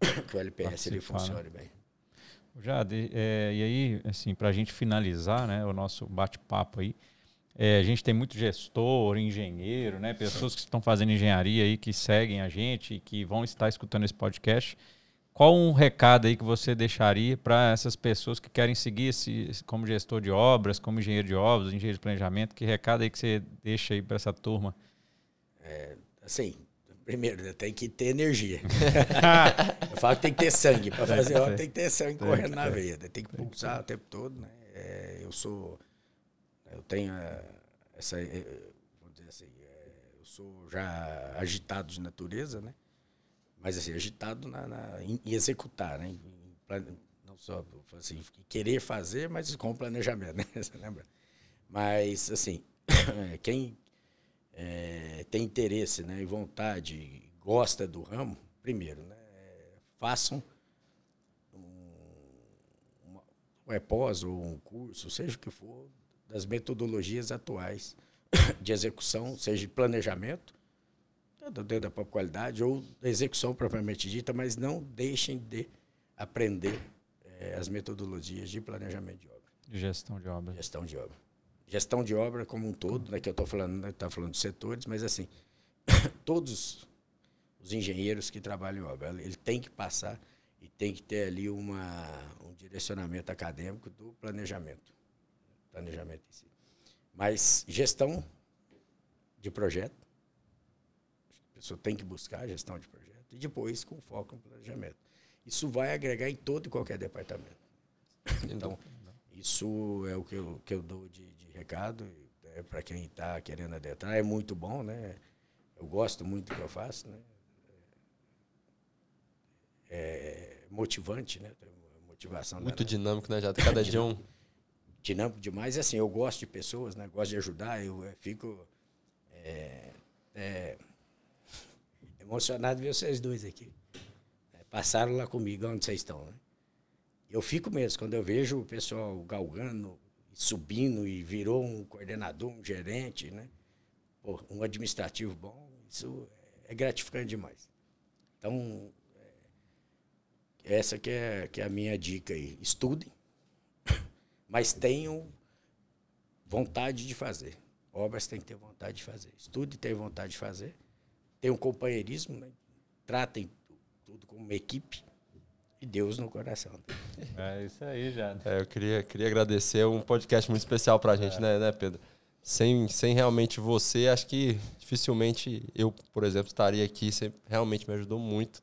S3: que o LPS ele né? funcione bem.
S1: Jade, é, e aí, assim, para a gente finalizar né, o nosso bate-papo aí, é, a gente tem muito gestor, engenheiro, né, pessoas que estão fazendo engenharia aí, que seguem a gente e que vão estar escutando esse podcast. Qual um recado aí que você deixaria para essas pessoas que querem seguir esse, como gestor de obras, como engenheiro de obras, engenheiro de planejamento? Que recado aí que você deixa aí para essa turma?
S3: É, assim, Primeiro, tem que ter energia. eu falo que tem que ter sangue. Para fazer obra, tem que ter sangue tem correndo na veia. Tem que pulsar o tempo todo. Né? É, eu sou. Eu tenho essa. É, vamos dizer assim. É, eu sou já agitado de natureza, né? Mas assim, agitado na, na em, executar, né? Em, não só assim, querer fazer, mas com planejamento, né? Você lembra? Mas, assim, quem é, tem interesse né, e vontade, gosta do ramo, primeiro, né, façam um, um pós ou um curso, seja o que for, das metodologias atuais de execução, seja de planejamento, da própria qualidade ou da execução propriamente dita, mas não deixem de aprender é, as metodologias de planejamento de obra.
S1: De gestão de obra.
S3: Gestão de obra gestão de obra como um todo, né, que eu estou falando, né, tá falando de setores, mas assim, todos os engenheiros que trabalham em obra, ele tem que passar e tem que ter ali uma, um direcionamento acadêmico do planejamento, planejamento em si. Mas gestão de projeto, pessoa tem que buscar gestão de projeto e depois com foco no planejamento. Isso vai agregar em todo e qualquer departamento. Então, isso é o que eu, que eu dou de, de recado é, para quem está querendo adentrar. É muito bom, né? Eu gosto muito do que eu faço, né? É motivante, né? Motivação.
S2: Muito dinâmico, né? Já cada dia um.
S3: Dinâmico demais. Assim, eu gosto de pessoas, né? Gosto de ajudar. Eu, eu fico é, é, emocionado ver vocês dois aqui. É, passaram lá comigo, onde vocês estão, né? Eu fico mesmo, quando eu vejo o pessoal galgando, subindo e virou um coordenador, um gerente, né? Pô, um administrativo bom, isso é gratificante demais. Então, é, essa que é, que é a minha dica aí. Estudem, mas tenham vontade de fazer. Obras tem que ter vontade de fazer. Estude e tenha vontade de fazer. Tenham companheirismo, né? tratem tudo como uma equipe e Deus no coração.
S1: É isso aí, já.
S2: É, eu queria, queria agradecer um podcast muito especial para a gente, é. né, né, Pedro? Sem, sem realmente você, acho que dificilmente eu, por exemplo, estaria aqui. Você realmente me ajudou muito.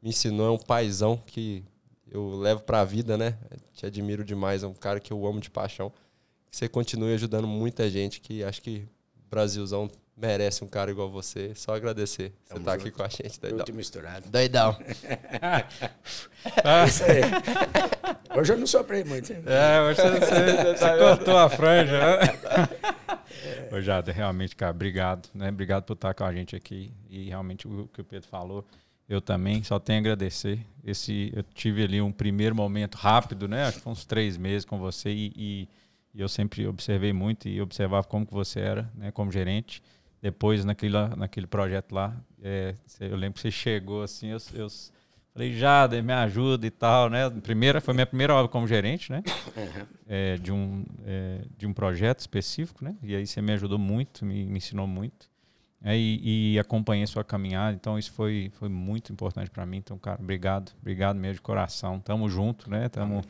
S2: Me ensinou, é um paizão que eu levo para a vida, né? Te admiro demais, é um cara que eu amo de paixão. Que você continue ajudando muita gente, que acho que Brasilzão merece um cara igual você. Só agradecer. Você tá aqui com a gente,
S3: doidão. Muito misturado.
S2: Doidão.
S3: ah. Isso aí. Hoje eu não soprei muito.
S1: É, hoje você, você, você cortou a franja. Né? Ô, Jada, realmente, cara, obrigado. Né? Obrigado por estar com a gente aqui. E realmente o que o Pedro falou, eu também só tenho a agradecer. Esse, eu tive ali um primeiro momento rápido, né? Acho que foi uns três meses com você e, e e eu sempre observei muito e observava como que você era, né, como gerente. Depois, naquele, naquele projeto lá, é, eu lembro que você chegou assim, eu, eu falei, Jader, me ajuda e tal, né? Primeira, foi minha primeira obra como gerente, né? Uhum. É, de, um, é, de um projeto específico, né? E aí você me ajudou muito, me, me ensinou muito. É, e, e, acompanhei sua caminhada, então isso foi, foi muito importante para mim. Então, cara, obrigado, obrigado mesmo de coração. Tamo junto, né? Tamo,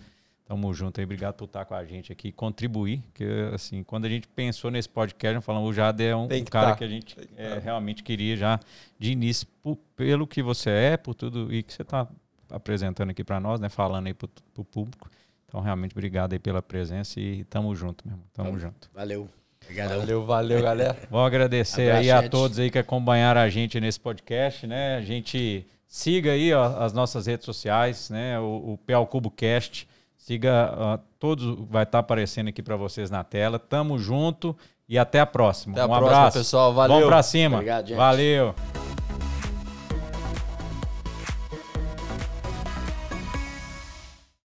S1: tamo junto aí. Obrigado por estar com a gente aqui, contribuir. Que assim, quando a gente pensou nesse podcast, falamos, o Jade é um, um cara tá. que a gente que é, realmente queria já de início, por, pelo que você é, por tudo e que você está apresentando aqui para nós, né? Falando aí para o público. Então, realmente, obrigado aí pela presença e tamo junto, meu irmão. Tamo
S3: valeu.
S1: junto.
S3: Valeu.
S2: Obrigadão. Valeu, valeu, galera.
S1: Vou agradecer Abraço, aí a todos aí que acompanharam a gente nesse podcast, né? A gente siga aí ó, as nossas redes sociais, né? O, o PL Cubo Cast. Siga ó, todos, vai estar tá aparecendo aqui para vocês na tela. Tamo junto e até a próxima.
S2: Até a um próxima, abraço. pessoal. Valeu.
S1: Vamos para cima. Obrigado, gente. Valeu.